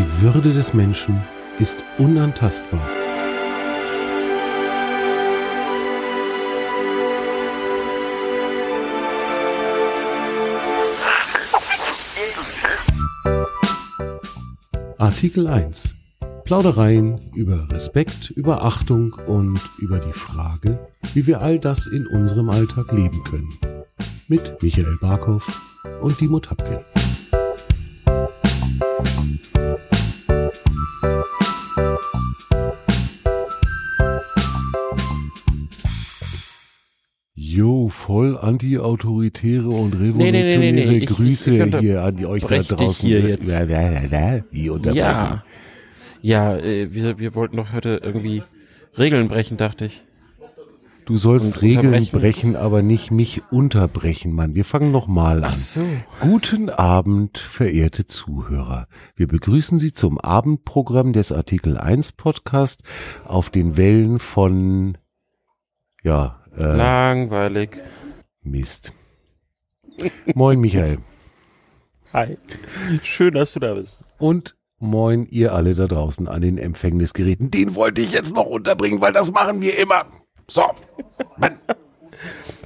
Die Würde des Menschen ist unantastbar. Artikel 1. Plaudereien über Respekt, über Achtung und über die Frage, wie wir all das in unserem Alltag leben können. Mit Michael Barkow und Dimo Tapkin. Voll anti-autoritäre und revolutionäre Nee, nee, nee, nee. Ich- Grüße ich- ich hier an euch da draußen. hier jetzt. Ja, ja. Wie unterbrechen? Ja. Ja, äh, wir, wir wollten doch heute irgendwie Regeln brechen, dachte ich. Du sollst Und Regeln brechen, aber nicht mich unterbrechen, Mann. Wir fangen noch mal an. so. Guten Abend, verehrte Zuhörer. Wir begrüßen Sie zum Abendprogramm des Artikel 1 Podcast auf den Wellen von, ja, äh, Langweilig. Mist. Moin, Michael. Hi. Schön, dass du da bist. Und moin, ihr alle da draußen an den Empfängnisgeräten. Den wollte ich jetzt noch unterbringen, weil das machen wir immer. So.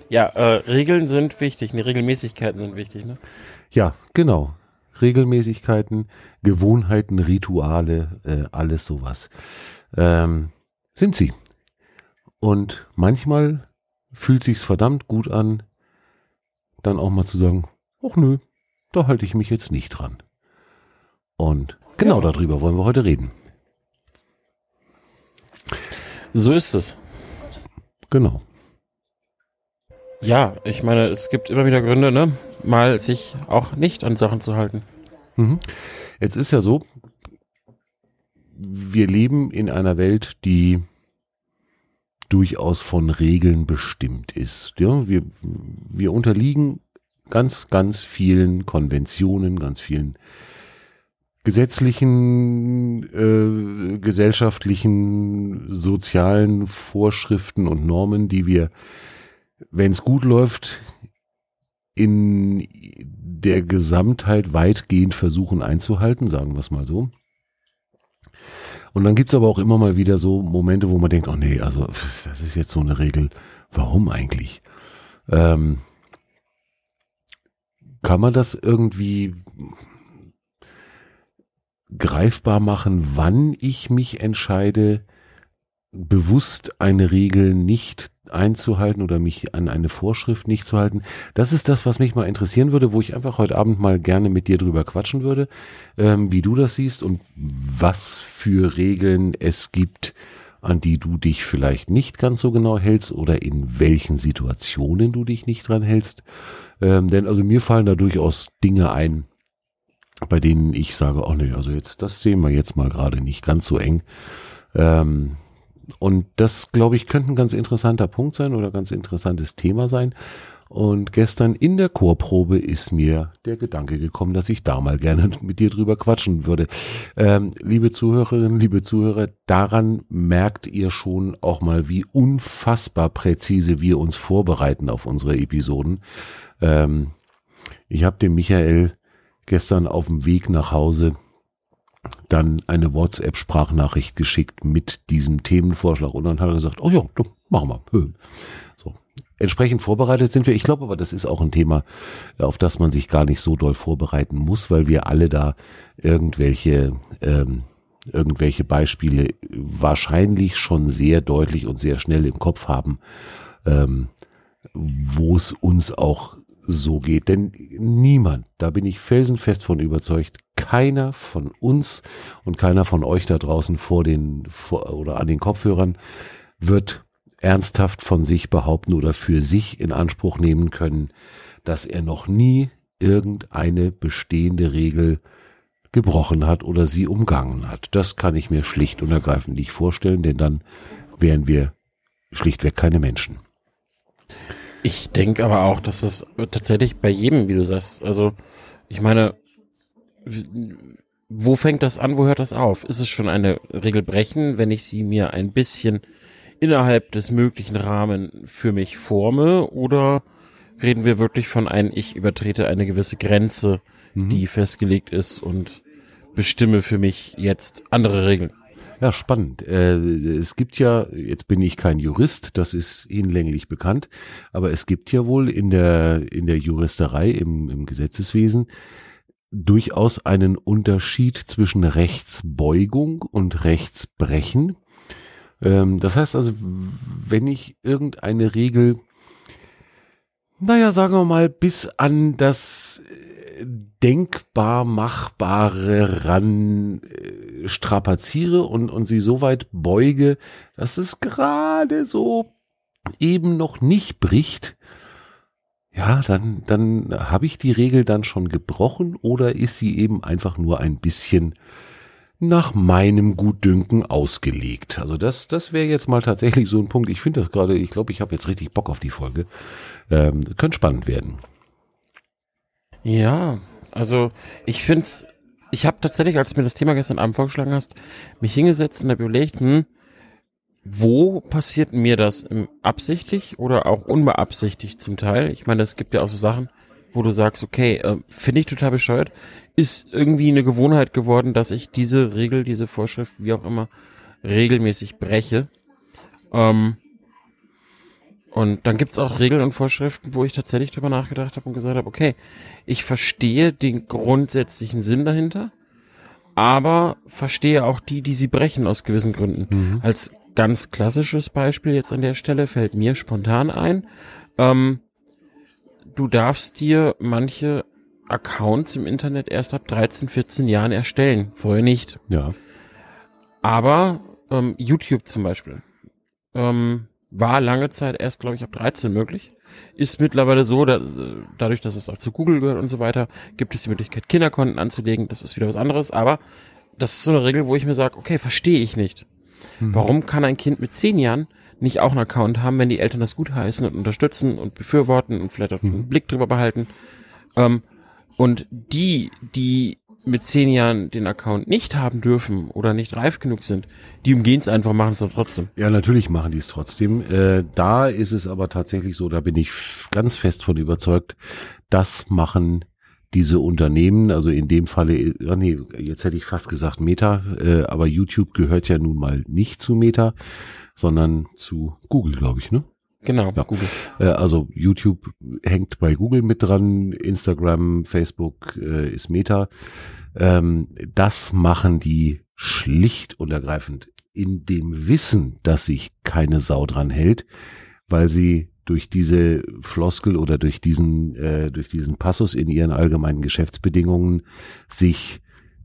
Ja, äh, Regeln sind wichtig, ne, Regelmäßigkeiten sind wichtig, ne? Ja, genau. Regelmäßigkeiten, Gewohnheiten, Rituale, äh, alles sowas. Ähm, sind sie. Und manchmal fühlt sich's verdammt gut an, dann auch mal zu sagen, ach nö, da halte ich mich jetzt nicht dran. Und genau Ja. darüber wollen wir heute reden. So ist es. Genau. Ja, ich meine, es gibt immer wieder Gründe, ne? Mal sich auch nicht an Sachen zu halten. Mhm. Jetzt ist ja so, wir leben in einer Welt, die durchaus von Regeln bestimmt ist. Ja, wir, wir unterliegen ganz, ganz vielen Konventionen, ganz vielen gesetzlichen, äh, gesellschaftlichen, sozialen Vorschriften und Normen, die wir, wenn es gut läuft, in der Gesamtheit weitgehend versuchen einzuhalten, sagen wir es mal so. Und dann gibt's aber auch immer mal wieder so Momente, wo man denkt, oh nee, also das ist jetzt so eine Regel, warum eigentlich? Ähm, kann man das irgendwie greifbar machen, wann ich mich entscheide, bewusst eine Regel nicht einzuhalten oder mich an eine Vorschrift nicht zu halten. Das ist das, was mich mal interessieren würde, wo ich einfach heute Abend mal gerne mit dir drüber quatschen würde, ähm, wie du das siehst und was für Regeln es gibt, an die du dich vielleicht nicht ganz so genau hältst oder in welchen Situationen du dich nicht dran hältst. Ähm, denn also mir fallen da durchaus Dinge ein, bei denen ich sage, oh nee, also jetzt, das sehen wir jetzt mal gerade nicht ganz so eng. Ähm, und das, glaube ich, könnte ein ganz interessanter Punkt sein oder ganz interessantes Thema sein. Und gestern in der Chorprobe ist mir der Gedanke gekommen, dass ich da mal gerne mit dir drüber quatschen würde. Ähm, liebe Zuhörerinnen, liebe Zuhörer, daran merkt ihr schon auch mal, wie unfassbar präzise wir uns vorbereiten auf unsere Episoden. Ähm, ich habe dem Michael gestern auf dem Weg nach Hause dann eine WhatsApp-Sprachnachricht geschickt mit diesem Themenvorschlag und dann hat er gesagt, oh ja, machen wir. So. Entsprechend vorbereitet sind wir. Ich glaube aber, das ist auch ein Thema, auf das man sich gar nicht so doll vorbereiten muss, weil wir alle da irgendwelche, ähm, irgendwelche Beispiele wahrscheinlich schon sehr deutlich und sehr schnell im Kopf haben, ähm, wo es uns auch so geht. Denn niemand, da bin ich felsenfest von überzeugt, keiner von uns und keiner von euch da draußen vor den vor, oder an den Kopfhörern wird ernsthaft von sich behaupten oder für sich in Anspruch nehmen können, dass er noch nie irgendeine bestehende Regel gebrochen hat oder sie umgangen hat. Das kann ich mir schlicht und ergreifend nicht vorstellen, denn dann wären wir schlichtweg keine Menschen. Ich denke aber auch, dass das tatsächlich bei jedem, wie du sagst, also ich meine, wo fängt das an, wo hört das auf? Ist es schon eine Regel brechen, wenn ich sie mir ein bisschen innerhalb des möglichen Rahmen für mich forme oder reden wir wirklich von einem, ich übertrete eine gewisse Grenze, die festgelegt ist und bestimme für mich jetzt andere Regeln. Ja, spannend. Äh, es gibt ja, jetzt bin ich kein Jurist, das ist hinlänglich bekannt, aber es gibt ja wohl in der, in der Juristerei, im, im Gesetzeswesen, durchaus einen Unterschied zwischen Rechtsbeugung und Rechtsbrechen. Ähm, das heißt also, wenn ich irgendeine Regel, naja, sagen wir mal, bis an das äh, denkbar Machbare ran äh, strapaziere und, und sie so weit beuge, dass es gerade so eben noch nicht bricht, ja, dann, dann habe ich die Regel dann schon gebrochen oder ist sie eben einfach nur ein bisschen nach meinem Gutdünken ausgelegt. Also das, das wäre jetzt mal tatsächlich so ein Punkt. Ich finde das gerade, ich glaube, ich habe jetzt richtig Bock auf die Folge. Ähm, könnte spannend werden. Ja, also ich finde ich habe tatsächlich, als du mir das Thema gestern Abend vorgeschlagen hast, mich hingesetzt und habe überlegt, hm, wo passiert mir das? Absichtlich oder auch unbeabsichtigt zum Teil? Ich meine, es gibt ja auch so Sachen, wo du sagst, okay, äh, finde ich total bescheuert, ist irgendwie eine Gewohnheit geworden, dass ich diese Regel, diese Vorschrift, wie auch immer, regelmäßig breche. Ähm, und dann gibt's auch Regeln und Vorschriften, wo ich tatsächlich drüber nachgedacht habe und gesagt habe, okay, ich verstehe den grundsätzlichen Sinn dahinter, aber verstehe auch die, die sie brechen aus gewissen Gründen. Mhm. Als ganz klassisches Beispiel jetzt an der Stelle fällt mir spontan ein. Ähm, du darfst dir manche Accounts im Internet erst ab 13, 14 Jahren erstellen, vorher nicht. Ja. Aber ähm, YouTube zum Beispiel ähm, war lange Zeit erst, glaube ich, ab 13 möglich. Ist mittlerweile so, da, dadurch, dass es auch zu Google gehört und so weiter, gibt es die Möglichkeit, Kinderkonten anzulegen. Das ist wieder was anderes. Aber das ist so eine Regel, wo ich mir sage, okay, verstehe ich nicht. Mhm. Warum kann ein Kind mit zehn Jahren nicht auch einen Account haben, wenn die Eltern das gutheißen und unterstützen und befürworten und vielleicht auch mhm. einen Blick drüber behalten? Ähm, und die, die mit zehn Jahren den Account nicht haben dürfen oder nicht reif genug sind, die umgehen es einfach, machen es dann trotzdem. Ja, natürlich machen die es trotzdem. Äh, da ist es aber tatsächlich so, da bin ich ganz fest von überzeugt, das machen diese Unternehmen, also in dem Falle, oh nee, jetzt hätte ich fast gesagt Meta, äh, aber YouTube gehört ja nun mal nicht zu Meta, sondern zu Google, glaube ich, ne? Genau, ja. Google. Äh, also YouTube hängt bei Google mit dran, Instagram, Facebook äh, ist Meta. Ähm, das machen die schlicht und ergreifend in dem Wissen, dass sich keine Sau dran hält, weil sie durch diese Floskel oder durch diesen, äh, durch diesen Passus in ihren allgemeinen Geschäftsbedingungen sich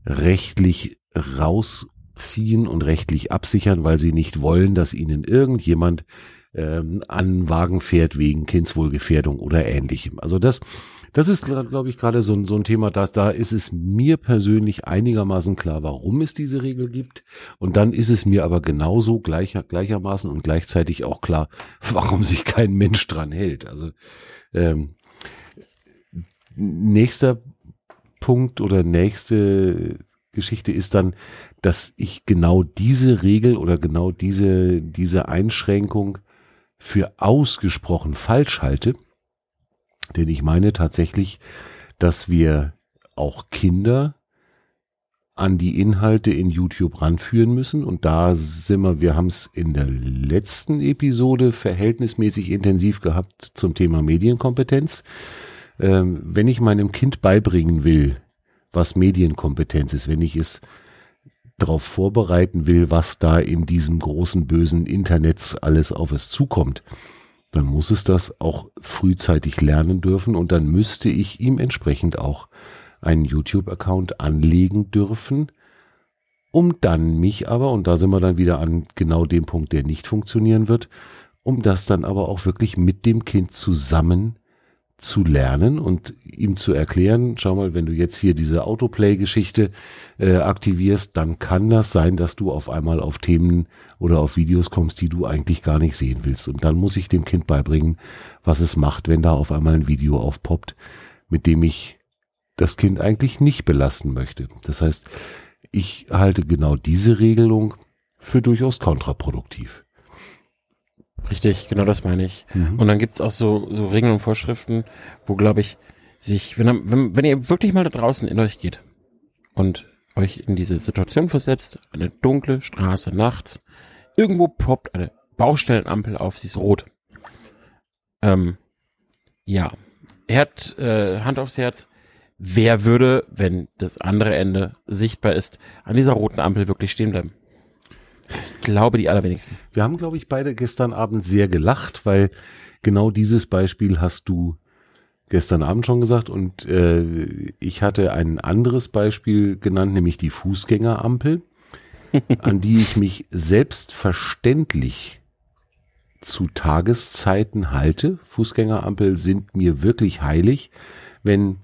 rechtlich rausziehen und rechtlich absichern, weil sie nicht wollen, dass ihnen irgendjemand ähm, an Wagen fährt wegen Kindswohlgefährdung oder ähnlichem. Also das, das ist, glaube ich, gerade so, so ein Thema, dass da ist es mir persönlich einigermaßen klar, warum es diese Regel gibt. Und dann ist es mir aber genauso gleicher, gleichermaßen und gleichzeitig auch klar, warum sich kein Mensch dran hält. Also ähm, nächster Punkt oder nächste Geschichte ist dann, dass ich genau diese Regel oder genau diese, diese Einschränkung für ausgesprochen falsch halte denn ich meine tatsächlich, dass wir auch Kinder an die Inhalte in YouTube ranführen müssen. Und da sind wir, wir haben es in der letzten Episode verhältnismäßig intensiv gehabt zum Thema Medienkompetenz. Ähm, wenn ich meinem Kind beibringen will, was Medienkompetenz ist, wenn ich es darauf vorbereiten will, was da in diesem großen bösen Internet alles auf es zukommt, dann muss es das auch frühzeitig lernen dürfen und dann müsste ich ihm entsprechend auch einen YouTube-Account anlegen dürfen, um dann mich aber, und da sind wir dann wieder an genau dem Punkt, der nicht funktionieren wird, um das dann aber auch wirklich mit dem Kind zusammen zu lernen und ihm zu erklären, schau mal, wenn du jetzt hier diese Autoplay-Geschichte äh, aktivierst, dann kann das sein, dass du auf einmal auf Themen oder auf Videos kommst, die du eigentlich gar nicht sehen willst. Und dann muss ich dem Kind beibringen, was es macht, wenn da auf einmal ein Video aufpoppt, mit dem ich das Kind eigentlich nicht belasten möchte. Das heißt, ich halte genau diese Regelung für durchaus kontraproduktiv. Richtig, genau das meine ich. Mhm. Und dann gibt's auch so, so Regeln und Vorschriften, wo, glaube ich, sich, wenn, wenn, wenn ihr wirklich mal da draußen in euch geht und euch in diese Situation versetzt, eine dunkle Straße nachts, irgendwo poppt eine Baustellenampel auf, sie ist rot. Ähm, ja, er hat äh, Hand aufs Herz. Wer würde, wenn das andere Ende sichtbar ist, an dieser roten Ampel wirklich stehen bleiben? Ich glaube, die allerwenigsten. Wir haben, glaube ich, beide gestern Abend sehr gelacht, weil genau dieses Beispiel hast du gestern Abend schon gesagt und äh, ich hatte ein anderes Beispiel genannt, nämlich die Fußgängerampel, an die ich mich selbstverständlich zu Tageszeiten halte. Fußgängerampel sind mir wirklich heilig, wenn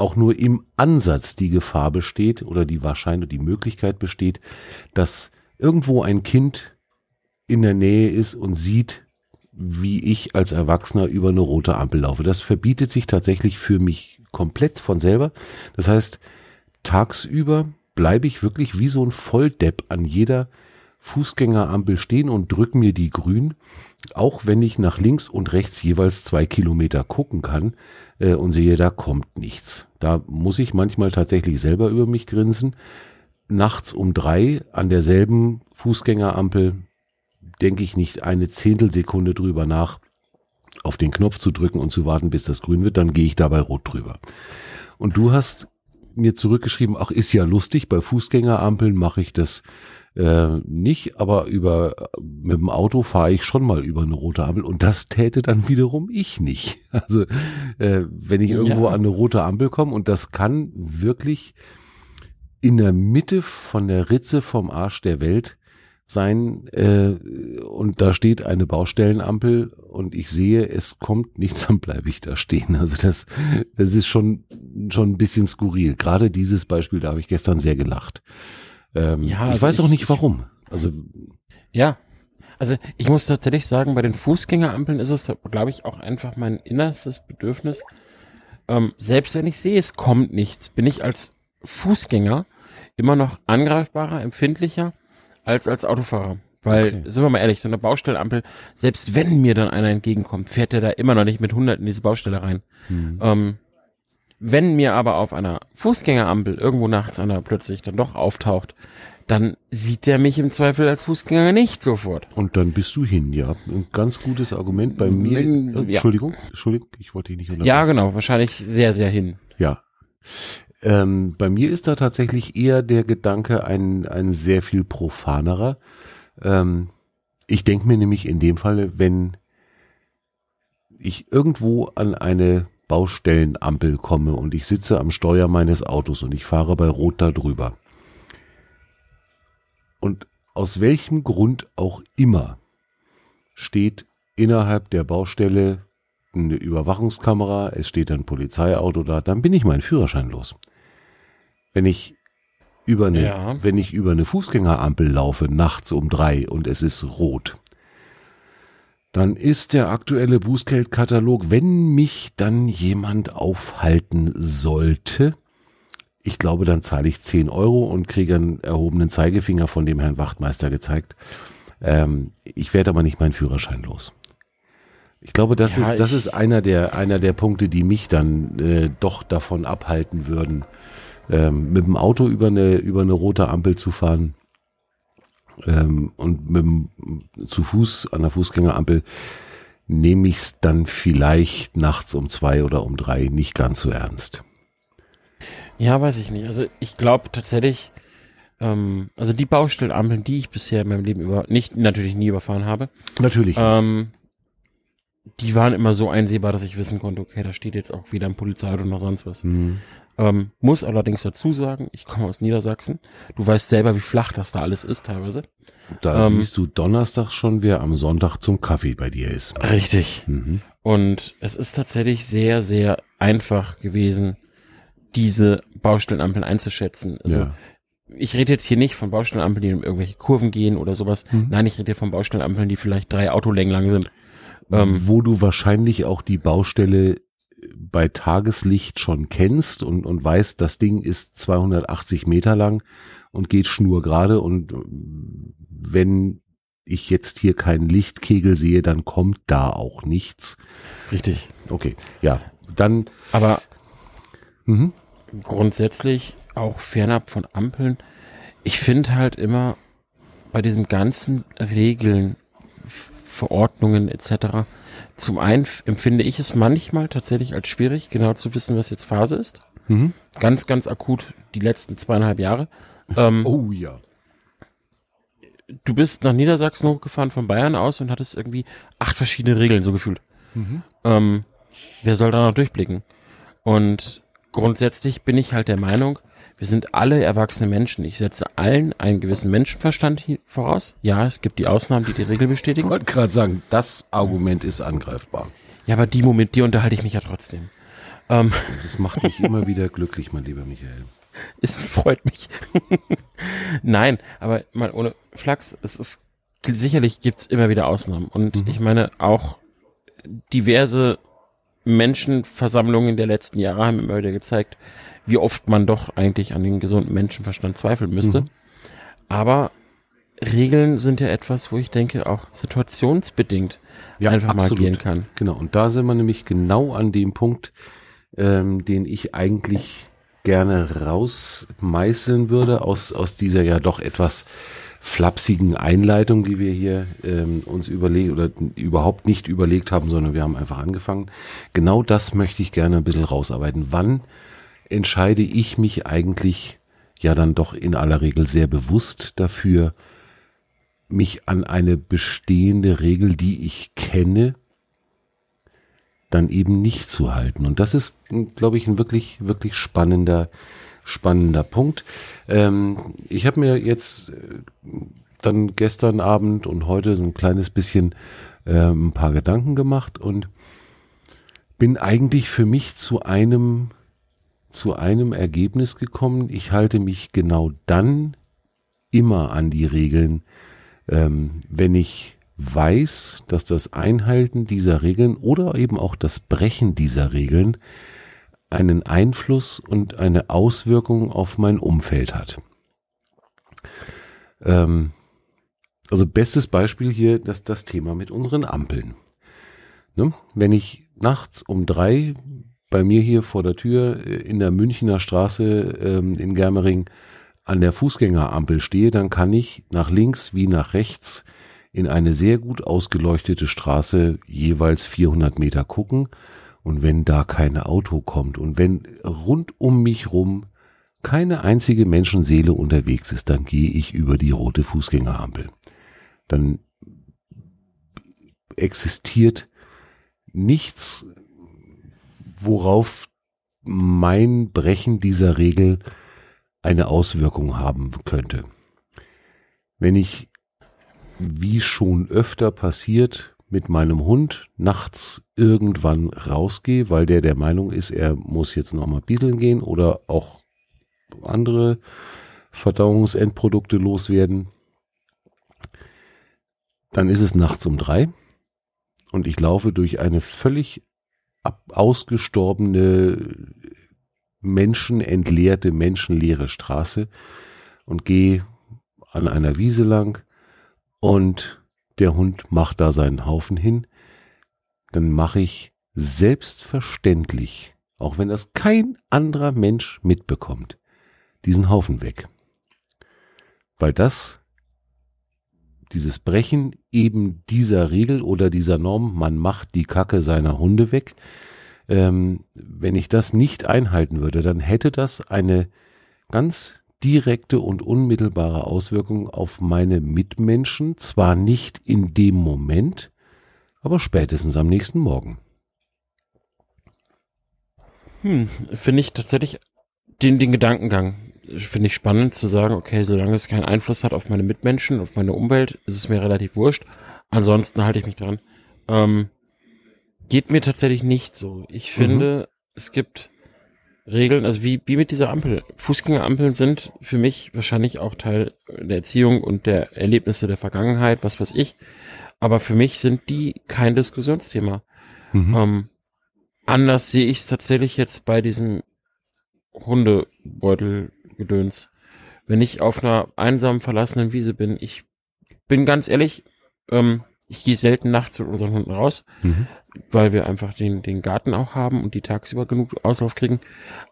auch nur im Ansatz die Gefahr besteht oder die Wahrscheinlich die Möglichkeit besteht, dass irgendwo ein Kind in der Nähe ist und sieht, wie ich als Erwachsener über eine rote Ampel laufe. Das verbietet sich tatsächlich für mich komplett von selber. Das heißt, tagsüber bleibe ich wirklich wie so ein Volldepp an jeder Fußgängerampel stehen und drücken mir die grün, auch wenn ich nach links und rechts jeweils zwei Kilometer gucken kann äh, und sehe, da kommt nichts. Da muss ich manchmal tatsächlich selber über mich grinsen. Nachts um drei an derselben Fußgängerampel denke ich nicht eine Zehntelsekunde drüber nach, auf den Knopf zu drücken und zu warten, bis das grün wird, dann gehe ich dabei rot drüber. Und du hast mir zurückgeschrieben, ach, ist ja lustig, bei Fußgängerampeln mache ich das äh, nicht, aber über mit dem Auto fahre ich schon mal über eine rote Ampel und das täte dann wiederum ich nicht. Also äh, wenn ich irgendwo ja. an eine rote Ampel komme und das kann wirklich in der Mitte von der Ritze vom Arsch der Welt sein äh, und da steht eine Baustellenampel und ich sehe, es kommt nichts, dann bleibe ich da stehen. Also das, das ist schon, schon ein bisschen skurril. Gerade dieses Beispiel, da habe ich gestern sehr gelacht. Ähm, ja, also ich weiß auch nicht warum. Also ja, also ich muss tatsächlich sagen, bei den Fußgängerampeln ist es, glaube ich, auch einfach mein innerstes Bedürfnis. Ähm, selbst wenn ich sehe, es kommt nichts, bin ich als Fußgänger immer noch angreifbarer, empfindlicher als als Autofahrer. Weil, okay. sind wir mal ehrlich, so eine Baustellenampel, selbst wenn mir dann einer entgegenkommt, fährt der da immer noch nicht mit 100 in diese Baustelle rein. Mhm. Ähm, wenn mir aber auf einer Fußgängerampel irgendwo nachts einer plötzlich dann doch auftaucht, dann sieht der mich im Zweifel als Fußgänger nicht sofort. Und dann bist du hin, ja. Ein ganz gutes Argument bei mir. Äh, Entschuldigung, ja. Entschuldigung, ich wollte dich nicht unterbrechen. Ja, genau, wahrscheinlich sehr, sehr hin. Ja. Ähm, bei mir ist da tatsächlich eher der Gedanke ein, ein sehr viel profanerer. Ähm, ich denke mir nämlich in dem Falle, wenn ich irgendwo an eine Baustellenampel komme und ich sitze am Steuer meines Autos und ich fahre bei Rot da drüber. Und aus welchem Grund auch immer steht innerhalb der Baustelle eine Überwachungskamera, es steht ein Polizeiauto da, dann bin ich meinen Führerschein los. Wenn ich über eine, ja. wenn ich über eine Fußgängerampel laufe, nachts um drei und es ist rot, dann ist der aktuelle Bußgeldkatalog, wenn mich dann jemand aufhalten sollte, ich glaube, dann zahle ich 10 Euro und kriege einen erhobenen Zeigefinger von dem Herrn Wachtmeister gezeigt. Ähm, ich werde aber nicht meinen Führerschein los. Ich glaube, das ja, ist das ist einer der einer der Punkte, die mich dann äh, doch davon abhalten würden, ähm, mit dem Auto über eine über eine rote Ampel zu fahren ähm, und mit dem, zu Fuß an der Fußgängerampel nehme ich es dann vielleicht nachts um zwei oder um drei nicht ganz so ernst. Ja, weiß ich nicht. Also ich glaube tatsächlich, ähm, also die Baustellenampeln, die ich bisher in meinem Leben über nicht natürlich nie überfahren habe. Natürlich. Ähm, die waren immer so einsehbar, dass ich wissen konnte, okay, da steht jetzt auch wieder ein Polizeiauto oder sonst was. Mhm. Ähm, muss allerdings dazu sagen, ich komme aus Niedersachsen. Du weißt selber, wie flach das da alles ist teilweise. Da ähm, siehst du Donnerstag schon, wer am Sonntag zum Kaffee bei dir ist. Richtig. Mhm. Und es ist tatsächlich sehr, sehr einfach gewesen, diese Baustellenampeln einzuschätzen. Also ja. ich rede jetzt hier nicht von Baustellenampeln, die in irgendwelche Kurven gehen oder sowas. Mhm. Nein, ich rede hier von Baustellenampeln, die vielleicht drei Autolängen lang sind. Ähm, Wo du wahrscheinlich auch die Baustelle bei Tageslicht schon kennst und, und weißt, das Ding ist 280 Meter lang und geht schnurgerade und wenn ich jetzt hier keinen Lichtkegel sehe, dann kommt da auch nichts. Richtig. Okay, ja, dann. Aber mhm. grundsätzlich auch fernab von Ampeln. Ich finde halt immer bei diesem ganzen Regeln, Verordnungen etc. Zum einen empfinde ich es manchmal tatsächlich als schwierig, genau zu wissen, was jetzt Phase ist. Mhm. Ganz, ganz akut die letzten zweieinhalb Jahre. Ähm, Oh ja. Du bist nach Niedersachsen hochgefahren von Bayern aus und hattest irgendwie acht verschiedene Regeln, so gefühlt. Ähm, wer soll da noch durchblicken? Und grundsätzlich bin ich halt der Meinung, wir sind alle erwachsene Menschen. Ich setze allen einen gewissen Menschenverstand voraus. Ja, es gibt die Ausnahmen, die die Regel Ich bestätigen. wollte gerade sagen, das Argument ist angreifbar. Ja, aber die Moment, die unterhalte ich mich ja trotzdem. Ähm, Das macht mich immer wieder glücklich, mein lieber Michael. es freut mich. Nein, aber mal ohne Flachs, es ist sicherlich gibt's immer wieder Ausnahmen. Und ich meine, auch diverse Menschenversammlungen der letzten Jahre haben immer wieder gezeigt, wie oft man doch eigentlich an den gesunden Menschenverstand zweifeln müsste. Aber Regeln sind ja etwas, wo ich denke, auch situationsbedingt einfach mal gehen kann. Genau, und da sind wir nämlich genau an dem Punkt, ähm, den ich eigentlich gerne rausmeißeln würde aus, aus dieser ja doch etwas flapsigen Einleitung, die wir hier ähm, uns überlegt oder überhaupt nicht überlegt haben, sondern wir haben einfach angefangen. Genau das möchte ich gerne ein bisschen rausarbeiten. Wann entscheide ich mich eigentlich ja dann doch in aller Regel sehr bewusst dafür, mich an eine bestehende Regel, die ich kenne, dann eben nicht zu halten. Und das ist, glaube ich, ein wirklich, wirklich spannender, spannender Punkt. Ähm, ich habe mir jetzt äh, dann gestern Abend und heute so ein kleines bisschen äh, ein paar Gedanken gemacht und bin eigentlich für mich zu einem, zu einem Ergebnis gekommen. Ich halte mich genau dann immer an die Regeln, ähm, wenn ich weiß, dass das Einhalten dieser Regeln oder eben auch das Brechen dieser Regeln einen Einfluss und eine Auswirkung auf mein Umfeld hat. Ähm, also bestes Beispiel hier, dass das Thema mit unseren Ampeln. Ne? Wenn ich nachts um drei bei mir hier vor der Tür äh, in der Münchner Straße ähm, in Germering an der Fußgängerampel stehe, dann kann ich nach links wie nach rechts in eine sehr gut ausgeleuchtete Straße jeweils 400 Meter gucken. Und wenn da kein Auto kommt und wenn rund um mich rum keine einzige Menschenseele unterwegs ist, dann gehe ich über die rote Fußgängerampel. Dann existiert nichts, worauf mein Brechen dieser Regel eine Auswirkung haben könnte. Wenn ich, wie schon öfter passiert, mit meinem Hund nachts irgendwann rausgehe, weil der der Meinung ist, er muss jetzt nochmal bieseln gehen oder auch andere Verdauungsendprodukte loswerden, dann ist es nachts um drei und ich laufe durch eine völlig ab ausgestorbene, menschenentleerte, menschenleere Straße und gehe an einer Wiese lang und der Hund macht da seinen Haufen hin, dann mache ich selbstverständlich, auch wenn das kein anderer Mensch mitbekommt, diesen Haufen weg. Weil das, dieses Brechen eben dieser Regel oder dieser Norm, man macht die Kacke seiner Hunde weg, ähm, wenn ich das nicht einhalten würde, dann hätte das eine ganz direkte und unmittelbare Auswirkung auf meine Mitmenschen, zwar nicht in dem Moment, aber spätestens am nächsten Morgen. Hm, finde ich tatsächlich den, den Gedankengang finde ich spannend zu sagen, okay, solange es keinen Einfluss hat auf meine Mitmenschen, auf meine Umwelt, ist es mir relativ wurscht. Ansonsten halte ich mich dran. Ähm, geht mir tatsächlich nicht so. Ich finde, es gibt Regeln, also wie, wie mit dieser Ampel. Fußgängerampeln sind für mich wahrscheinlich auch Teil der Erziehung und der Erlebnisse der Vergangenheit, was weiß ich. Aber für mich sind die kein Diskussionsthema. Ähm, anders sehe ich es tatsächlich jetzt bei diesem Hundebeutelgedöns. Wenn ich auf einer einsamen, verlassenen Wiese bin, ich bin ganz ehrlich, ähm, Ich gehe selten nachts mit unseren Hunden raus, Mhm. weil wir einfach den, den Garten auch haben und die tagsüber genug Auslauf kriegen.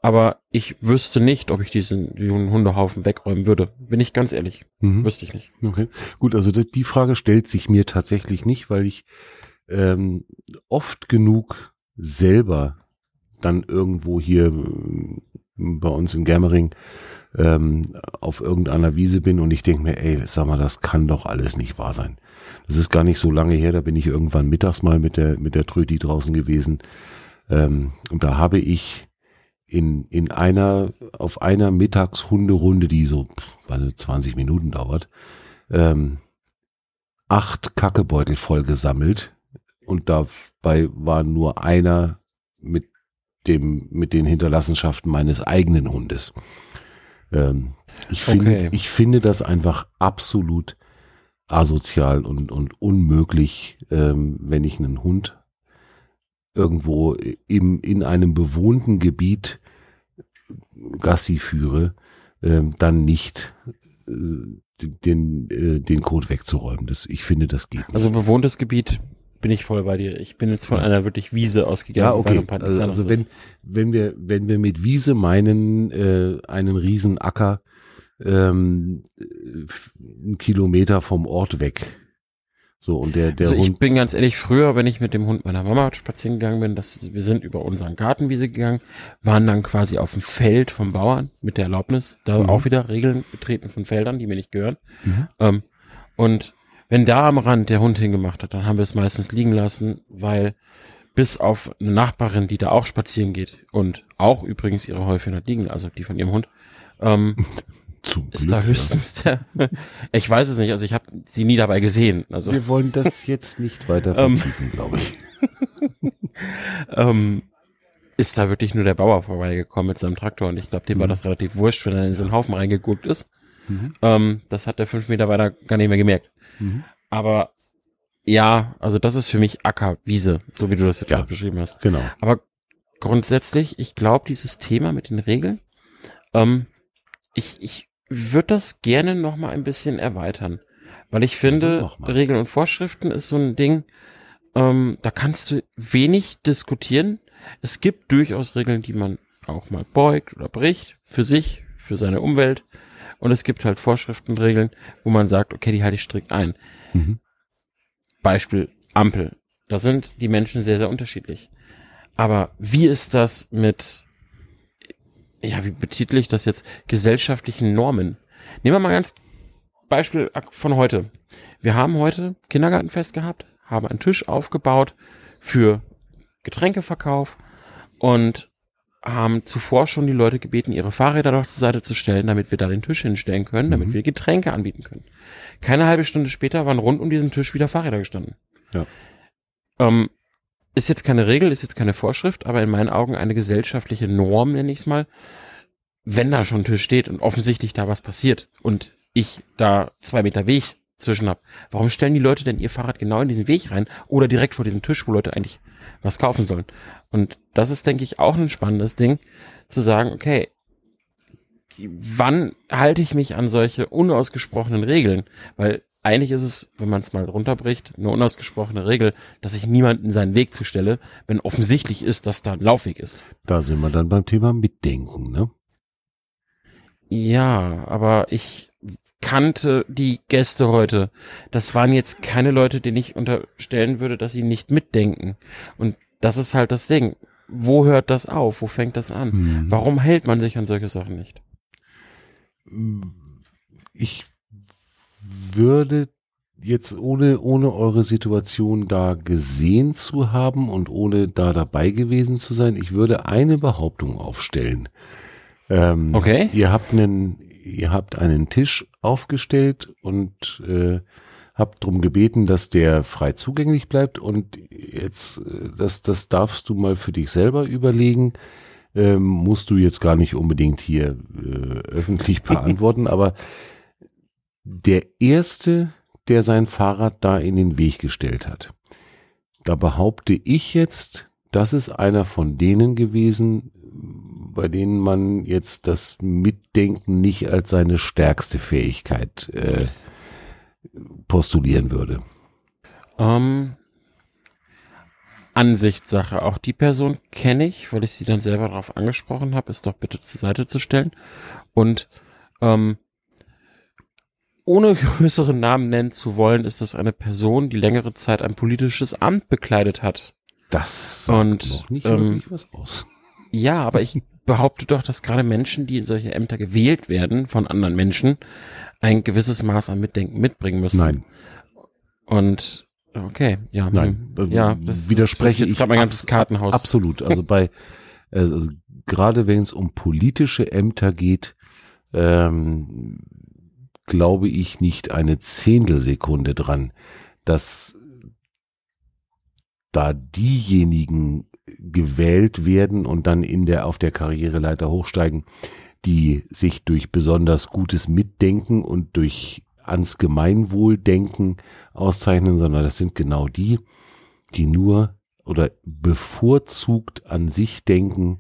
Aber ich wüsste nicht, ob ich diesen, diesen Hundehaufen wegräumen würde. Bin ich ganz ehrlich. Mhm. Wüsste ich nicht. Okay, gut, also die, Frage stellt sich mir tatsächlich nicht, weil ich ähm, oft genug selber dann irgendwo hier ähm, bei uns in Germering ähm, auf irgendeiner Wiese bin und ich denke mir, ey, sag mal, das kann doch alles nicht wahr sein. Das ist gar nicht so lange her, da bin ich irgendwann mittags mal mit der mit der Tröti draußen gewesen ähm, und da habe ich in in einer auf einer Mittagshunderunde, die so also 20 Minuten dauert, ähm, acht Kackebeutel voll gesammelt und dabei war nur einer mit dem mit den Hinterlassenschaften meines eigenen Hundes. Ähm, ich finde Okay. ich finde das einfach absolut asozial und und unmöglich, ähm, wenn ich einen Hund irgendwo im in einem bewohnten Gebiet Gassi führe, ähm, dann nicht äh, den äh, den Code wegzuräumen. Das ich finde, das geht nicht. Also bewohntes Gebiet bin ich voll bei dir. Ich bin jetzt von einer wirklich Wiese ausgegangen. Ja, okay. Also, also wenn, wenn wir, wenn wir mit Wiese meinen, äh, einen riesen Acker, ähm, äh, einen Kilometer vom Ort weg. So, und der, der also ich Hund, bin ganz ehrlich, früher, wenn ich mit dem Hund meiner Mama spazieren gegangen bin, das, wir sind über unseren Gartenwiese gegangen, waren dann quasi auf dem Feld vom Bauern mit der Erlaubnis, da Mhm. auch wieder Regeln betreten von Feldern, die mir nicht gehören. Mhm. Ähm, und wenn da am Rand der Hund hingemacht hat, dann haben wir es meistens liegen lassen, weil bis auf eine Nachbarin, die da auch spazieren geht und auch übrigens ihre Häufchen hat liegen, also die von ihrem Hund, ähm, zum ist da höchstens der, ich weiß es nicht, also ich habe sie nie dabei gesehen, also Wir wollen das jetzt nicht weiter Ähm. vertiefen, glaube ich. ähm, ist da wirklich nur der Bauer vorbeigekommen mit seinem Traktor und ich glaube, dem war Mhm. das relativ wurscht, wenn er in so einen Haufen reingeguckt ist. Mhm. Ähm, das hat er fünf Meter weiter gar nicht mehr gemerkt. Mhm. Aber ja, also das ist für mich Acker, Wiese, so wie du das jetzt Ja. beschrieben hast. Genau. Aber grundsätzlich, ich glaube, dieses Thema mit den Regeln, ähm, ich, ich würde das gerne noch mal ein bisschen erweitern. Weil ich finde, mal. Regeln und Vorschriften ist so ein Ding, ähm, da kannst du wenig diskutieren. Es gibt durchaus Regeln, die man auch mal beugt oder bricht, für sich, für seine Umwelt. Und es gibt halt Vorschriften, Regeln, wo man sagt, okay, die halte ich strikt ein. Mhm. Beispiel Ampel. Da sind die Menschen sehr, sehr unterschiedlich. Aber wie ist das mit, ja, wie betitel ich das jetzt, gesellschaftlichen Normen? Nehmen wir mal ganz Beispiel von heute. Wir haben heute Kindergartenfest gehabt, haben einen Tisch aufgebaut für Getränkeverkauf und haben zuvor schon die Leute gebeten, ihre Fahrräder doch zur Seite zu stellen, damit wir da den Tisch hinstellen können, damit Mhm. wir Getränke anbieten können. Keine halbe Stunde später waren rund um diesen Tisch wieder Fahrräder gestanden. Ja. Ähm, ist jetzt keine Regel, ist jetzt keine Vorschrift, aber in meinen Augen eine gesellschaftliche Norm, nenne ich es mal. Wenn da schon ein Tisch steht und offensichtlich da was passiert und ich da zwei Meter Weg zwischen hab, warum stellen die Leute denn ihr Fahrrad genau in diesen Weg rein oder direkt vor diesem Tisch, wo Leute eigentlich was kaufen sollen? Und das ist, denke ich, auch ein spannendes Ding, zu sagen, okay, wann halte ich mich an solche unausgesprochenen Regeln? Weil eigentlich ist es, wenn man es mal runterbricht, eine unausgesprochene Regel, dass ich niemanden seinen Weg zustelle, wenn offensichtlich ist, dass da ein Laufweg ist. Da sind wir dann beim Thema Mitdenken, ne? Ja, aber ich kannte die Gäste heute. Das waren jetzt keine Leute, denen ich unterstellen würde, dass sie nicht mitdenken. Und das ist halt das Ding. Wo hört das auf? Wo fängt das an? Mhm. Warum hält man sich an solche Sachen nicht? Ich würde jetzt ohne, ohne eure Situation da gesehen zu haben und ohne da dabei gewesen zu sein, ich würde eine Behauptung aufstellen. Ähm, Okay. Ihr habt einen, ihr habt einen Tisch aufgestellt und äh, habt drum gebeten, dass der frei zugänglich bleibt und jetzt, äh, das, das darfst du mal für dich selber überlegen. Ähm, musst du jetzt gar nicht unbedingt hier äh, öffentlich beantworten, aber der erste, der sein Fahrrad da in den Weg gestellt hat, da behaupte ich jetzt, das ist einer von denen gewesen, bei denen man jetzt das Mitdenken nicht als seine stärkste Fähigkeit äh, postulieren würde. Ähm, Ansichtssache. Auch die Person kenne ich, weil ich sie dann selber darauf angesprochen habe, es doch bitte zur Seite zu stellen. Und ähm, ohne größeren Namen nennen zu wollen, ist es eine Person, die längere Zeit ein politisches Amt bekleidet hat. Das sagt Und, noch nicht ähm, was aus. Ja, aber ich behaupte doch, dass gerade Menschen, die in solche Ämter gewählt werden von anderen Menschen, ein gewisses Maß an Mitdenken mitbringen müssen. Nein, Und okay, ja, nein. hm, äh, ja, das widerspreche jetzt ich gerade mein ganzes Kartenhaus. Absolut. Also bei, äh, also gerade wenn es um politische Ämter geht, ähm, glaube ich nicht eine Zehntelsekunde dran, dass da diejenigen gewählt werden und dann in der auf der Karriereleiter hochsteigen, die sich durch besonders gutes Mitdenken und durch ans Gemeinwohl denken auszeichnen, sondern das sind genau die, die nur oder bevorzugt an sich denken,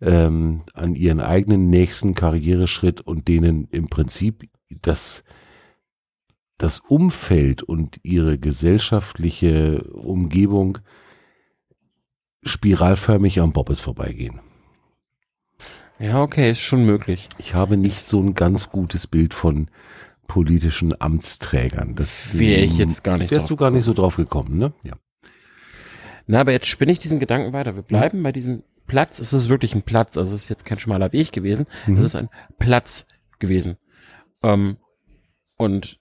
ähm, an ihren eigenen nächsten Karriereschritt und denen im Prinzip das, das Umfeld und ihre gesellschaftliche Umgebung spiralförmig am Bobbes vorbeigehen. ja, okay, ist schon möglich. Ich habe nicht so ein ganz gutes Bild von politischen Amtsträgern. Das Wäre ich jetzt gar nicht Wärst du gar nicht so drauf gekommen, ne? Ja. Na, aber jetzt spinne ich diesen Gedanken weiter. Wir bleiben bei diesem Platz. Es ist wirklich ein Platz. Also es ist jetzt kein schmaler Weg gewesen. Mhm. Es ist ein Platz gewesen. Ähm, und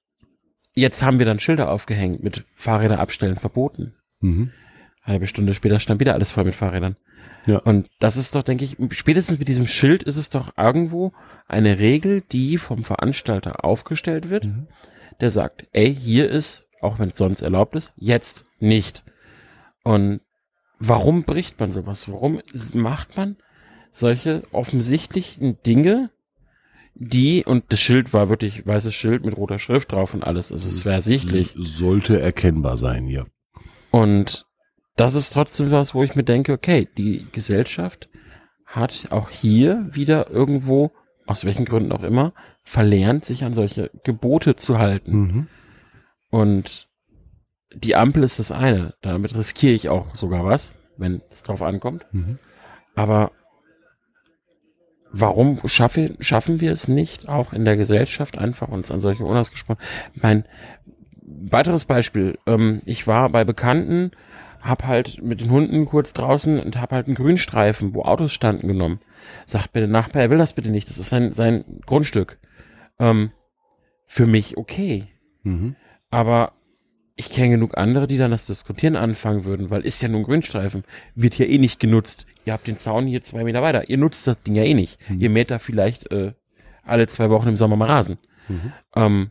jetzt haben wir dann Schilder aufgehängt mit Fahrräder abstellen verboten. Mhm. Halbe Stunde später stand wieder alles voll mit Fahrrädern. Ja. Und das ist doch, denke ich, spätestens mit diesem Schild ist es doch irgendwo eine Regel, die vom Veranstalter aufgestellt wird, Mhm. der sagt, ey, hier ist, auch wenn es sonst erlaubt ist, jetzt nicht. Und warum bricht man sowas? Warum macht man solche offensichtlichen Dinge, die, und das Schild war wirklich weißes Schild mit roter Schrift drauf und alles, also es war ersichtlich. Sollte erkennbar sein, ja. Und das ist trotzdem was, wo ich mir denke, okay, die Gesellschaft hat auch hier wieder irgendwo, aus welchen Gründen auch immer, verlernt, sich an solche Gebote zu halten. Mhm. Und die Ampel ist das eine. Damit riskiere ich auch sogar was, wenn es drauf ankommt. Mhm. Aber warum schaffe, schaffen wir es nicht, auch in der Gesellschaft einfach uns an solche unausgesprochen. Mein weiteres Beispiel, ähm, ich war bei Bekannten, hab halt mit den Hunden kurz draußen und hab halt einen Grünstreifen, wo Autos standen, genommen. Sagt mir der Nachbar, er will das bitte nicht, das ist sein, sein Grundstück. Ähm, für mich okay. Mhm. Aber ich kenne genug andere, die dann das Diskutieren anfangen würden, weil ist ja nur ein Grünstreifen, wird hier eh nicht genutzt. Ihr habt den Zaun hier zwei Meter weiter. Ihr nutzt das Ding ja eh nicht. Ihr mäht da vielleicht äh, alle zwei Wochen im Sommer mal Rasen. Mhm. Ähm,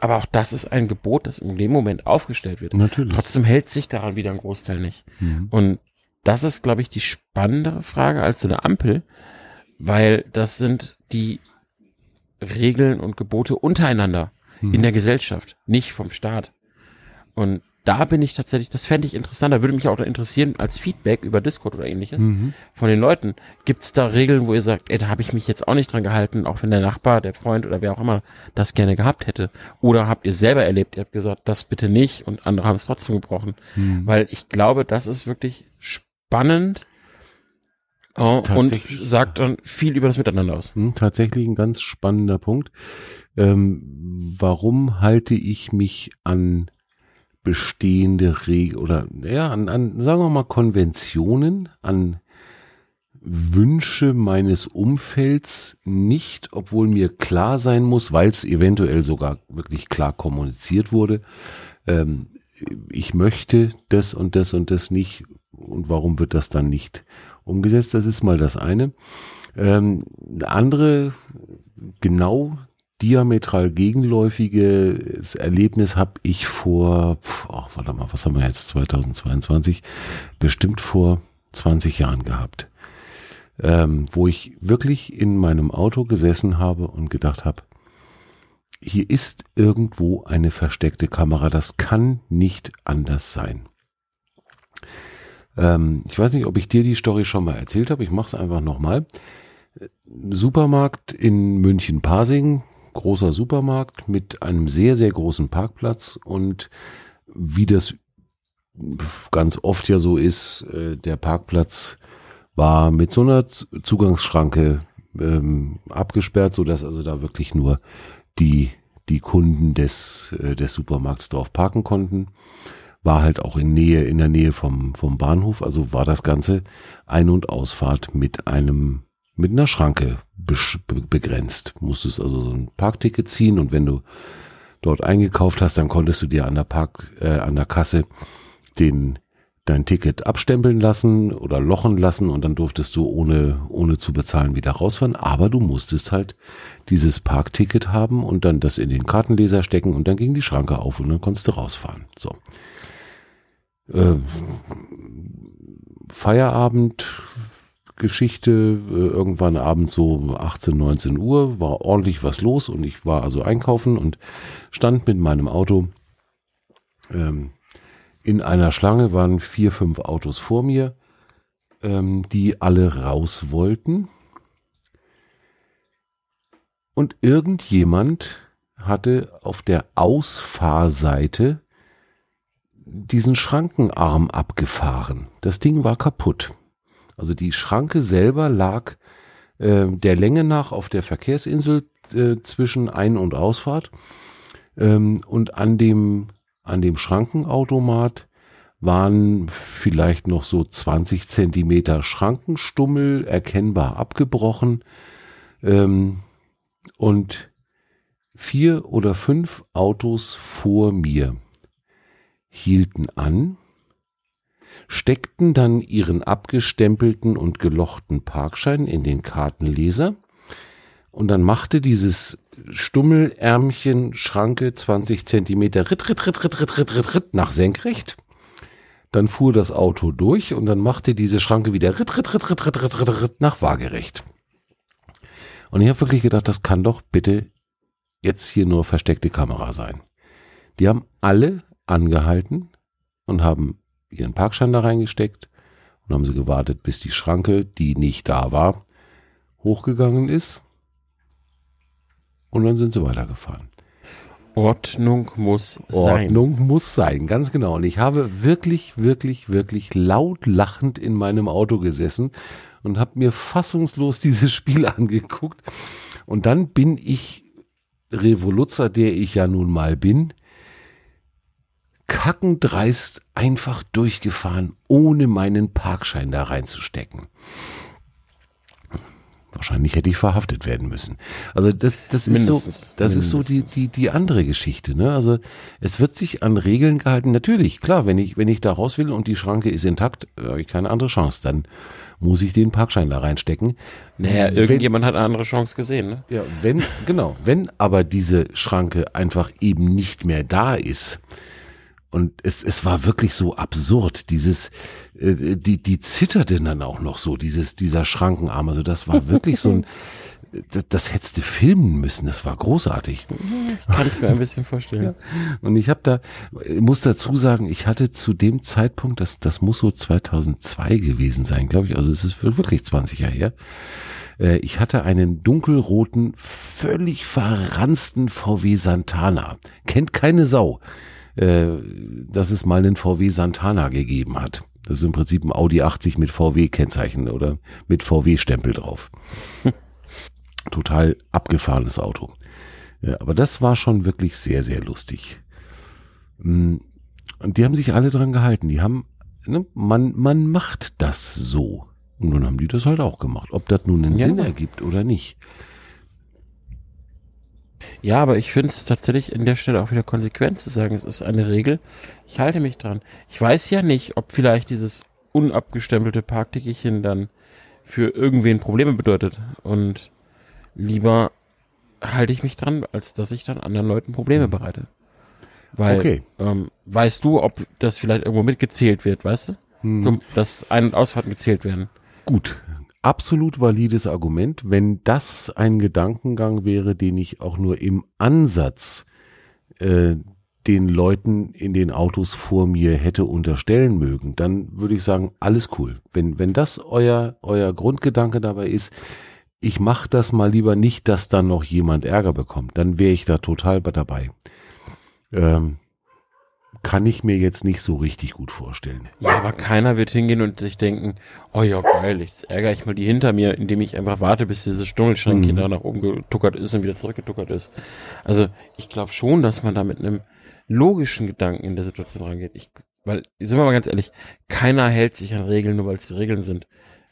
aber auch das ist ein Gebot, das in dem Moment aufgestellt wird. Natürlich. Trotzdem hält sich daran wieder ein Großteil nicht. Mhm. Und das ist, glaube ich, die spannendere Frage als so eine Ampel, weil das sind die Regeln und Gebote untereinander Mhm. in der Gesellschaft, nicht vom Staat. Und da bin ich tatsächlich, das fände ich interessant, da würde mich auch interessieren als Feedback über Discord oder ähnliches Mhm. von den Leuten. Gibt es da Regeln, wo ihr sagt, ey, da habe ich mich jetzt auch nicht dran gehalten, auch wenn der Nachbar, der Freund oder wer auch immer das gerne gehabt hätte? Oder habt ihr selber erlebt, ihr habt gesagt, das bitte nicht und andere haben es trotzdem gebrochen? Mhm. Weil ich glaube, das ist wirklich spannend äh, und sagt dann viel über das Miteinander aus. Hm, Tatsächlich ein ganz spannender Punkt. Ähm, warum halte ich mich an bestehende Regeln oder ja, an, an, sagen wir mal, Konventionen, an Wünsche meines Umfelds nicht, obwohl mir klar sein muss, weil es eventuell sogar wirklich klar kommuniziert wurde, ähm, ich möchte das und das und das nicht und warum wird das dann nicht umgesetzt? Das ist mal das eine. Ähm, eine andere, genau diametral gegenläufiges Erlebnis habe ich vor, ach, warte mal, was haben wir jetzt, 2022, bestimmt vor 20 Jahren gehabt, ähm, wo ich wirklich in meinem Auto gesessen habe und gedacht habe, hier ist irgendwo eine versteckte Kamera, das kann nicht anders sein. Ähm, ich weiß nicht, ob ich dir die Story schon mal erzählt habe, ich mache es einfach nochmal. Supermarkt in München-Pasing, großer Supermarkt mit einem sehr, sehr großen Parkplatz und wie das ganz oft ja so ist, äh, der Parkplatz war mit so einer Zugangsschranke ähm, abgesperrt, so dass also da wirklich nur die die Kunden des äh, des Supermarkts drauf parken konnten. War halt auch in Nähe in der Nähe vom vom Bahnhof, also war das ganze Ein- und Ausfahrt mit einem mit einer Schranke begrenzt. Musstest also so ein Parkticket ziehen und wenn du dort eingekauft hast, dann konntest du dir an der Park äh, an der Kasse den dein Ticket abstempeln lassen oder lochen lassen und dann durftest du ohne, ohne zu bezahlen wieder rausfahren. Aber du musstest halt dieses Parkticket haben und dann das in den Kartenleser stecken und dann ging die Schranke auf und dann konntest du rausfahren. So. Äh, Feierabend, Geschichte, äh, irgendwann abends so 18, 19 Uhr, war ordentlich was los und ich war also einkaufen und stand mit meinem Auto ähm, in einer Schlange waren vier, fünf Autos vor mir, ähm, die alle raus wollten. Und irgendjemand hatte auf der Ausfahrseite diesen Schrankenarm abgefahren. Das Ding war kaputt. Also die Schranke selber lag äh, der Länge nach auf der Verkehrsinsel äh, zwischen Ein- und Ausfahrt. Ähm, und an dem an dem Schrankenautomat waren vielleicht noch so 20 Zentimeter Schrankenstummel erkennbar abgebrochen ähm, und vier oder fünf Autos vor mir hielten an, steckten dann ihren abgestempelten und gelochten Parkschein in den Kartenleser und dann machte dieses Stummelärmchen, Schranke 20 Zentimeter Ritt, Ritt, Ritt, Ritt, Ritt, Ritt, Ritt, Ritt nach senkrecht. Dann fuhr das Auto durch und dann machte diese Schranke wieder Ritt, Ritt, Ritt, Ritt, Ritt, Ritt, Ritt, Ritt nach waagerecht. Und ich habe wirklich gedacht, das kann doch bitte jetzt hier nur versteckte Kamera sein. Die haben alle angehalten und haben ihren Parkschein da reingesteckt und haben sie gewartet, bis die Schranke, die nicht da war, hochgegangen ist und dann sind sie weitergefahren. Ordnung muss sein. Ordnung muss sein, ganz genau. Und ich habe wirklich, wirklich, wirklich laut lachend in meinem Auto gesessen und habe mir fassungslos dieses Spiel angeguckt. Und dann bin ich, Revoluzzer, der ich ja nun mal bin, kackendreist einfach durchgefahren, ohne meinen Parkschein da reinzustecken. Wahrscheinlich hätte ich verhaftet werden müssen. Also das, das ist so, das ist so die, die, die andere Geschichte. Ne? Also es wird sich an Regeln gehalten. Natürlich, klar, wenn ich, wenn ich da raus will und die Schranke ist intakt, habe ich keine andere Chance. Dann muss ich den Parkschein da reinstecken. Naja, irgendjemand hat eine andere Chance gesehen. Ne? Ja, wenn, genau, wenn aber diese Schranke einfach eben nicht mehr da ist, und es, es war wirklich so absurd, dieses, äh, die, die zitterte dann auch noch so, dieses, dieser Schrankenarm. Also das war wirklich so ein, das, das hättest du filmen müssen, das war großartig. Ich kann es mir ein bisschen vorstellen. Ja. Und ich habe da, muss dazu sagen, ich hatte zu dem Zeitpunkt, das, das muss so 2002 gewesen sein, glaube ich, also es ist wirklich 20 Jahre her, äh, ich hatte einen dunkelroten, völlig verransten VW Santana. Kennt keine Sau äh, dass es mal einen VW Santana gegeben hat. Das ist im Prinzip ein Audi 80 mit VW-Kennzeichen oder mit VW-Stempel drauf. Total abgefahrenes Auto. Ja, aber das war schon wirklich sehr, sehr lustig. Mm, und die haben sich alle dran gehalten. Die haben, ne, man, man macht das so. Und dann haben die das halt auch gemacht. Ob das nun einen ja. Sinn ergibt oder nicht. Ja, aber ich finde es tatsächlich in der Stelle auch wieder konsequent zu sagen, es ist eine Regel. Ich halte mich dran. Ich weiß ja nicht, ob vielleicht dieses unabgestempelte Parktickerchen dann für irgendwen Probleme bedeutet. Und lieber halte ich mich dran, als dass ich dann anderen Leuten Probleme bereite. Weil, okay. ähm, weißt du, ob das vielleicht irgendwo mitgezählt wird, weißt du? Hm. dass Ein- und Ausfahrten gezählt werden. Gut, absolut valides Argument, wenn das ein Gedankengang wäre, den ich auch nur im Ansatz äh, den Leuten in den Autos vor mir hätte unterstellen mögen, dann würde ich sagen, alles cool. Wenn, wenn das euer, euer Grundgedanke dabei ist, ich mache das mal lieber nicht, dass dann noch jemand Ärger bekommt, dann wäre ich da total dabei. Ähm, kann ich mir jetzt nicht so richtig gut vorstellen. Ja, aber keiner wird hingehen und sich denken, oh ja, geil, jetzt ärgere ich mal die hinter mir, indem ich einfach warte, bis dieses Stummelschränkchen Mhm. da nach oben getuckert ist und wieder zurückgetuckert ist. Also ich glaube schon, dass man da mit einem logischen Gedanken in der Situation rangeht. Ich, weil, sind wir mal ganz ehrlich, keiner hält sich an Regeln, nur weil es die Regeln sind.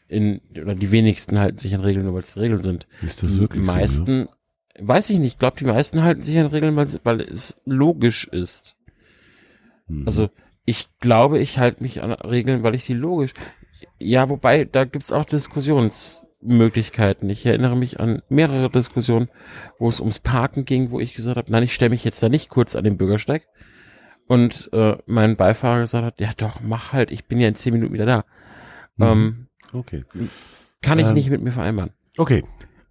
In, oder die wenigsten halten sich an Regeln, nur weil es die Regeln sind. Ist das die wirklich so, meisten, weiß ich nicht, ich glaube, die meisten halten sich an Regeln, weil es logisch ist. Mhm. Also ich glaube, ich halte mich an Regeln, weil ich sie logisch. Ja, wobei, da gibt's auch Diskussionsmöglichkeiten. Ich erinnere mich an mehrere Diskussionen, wo es ums Parken ging, wo ich gesagt habe, nein, ich stelle mich jetzt da nicht kurz an den Bürgersteig. Und äh, mein Beifahrer gesagt hat, ja doch, mach halt, ich bin ja in zehn Minuten wieder da. Mhm. Ähm, Okay. kann ich Ähm, nicht mit mir vereinbaren. Okay.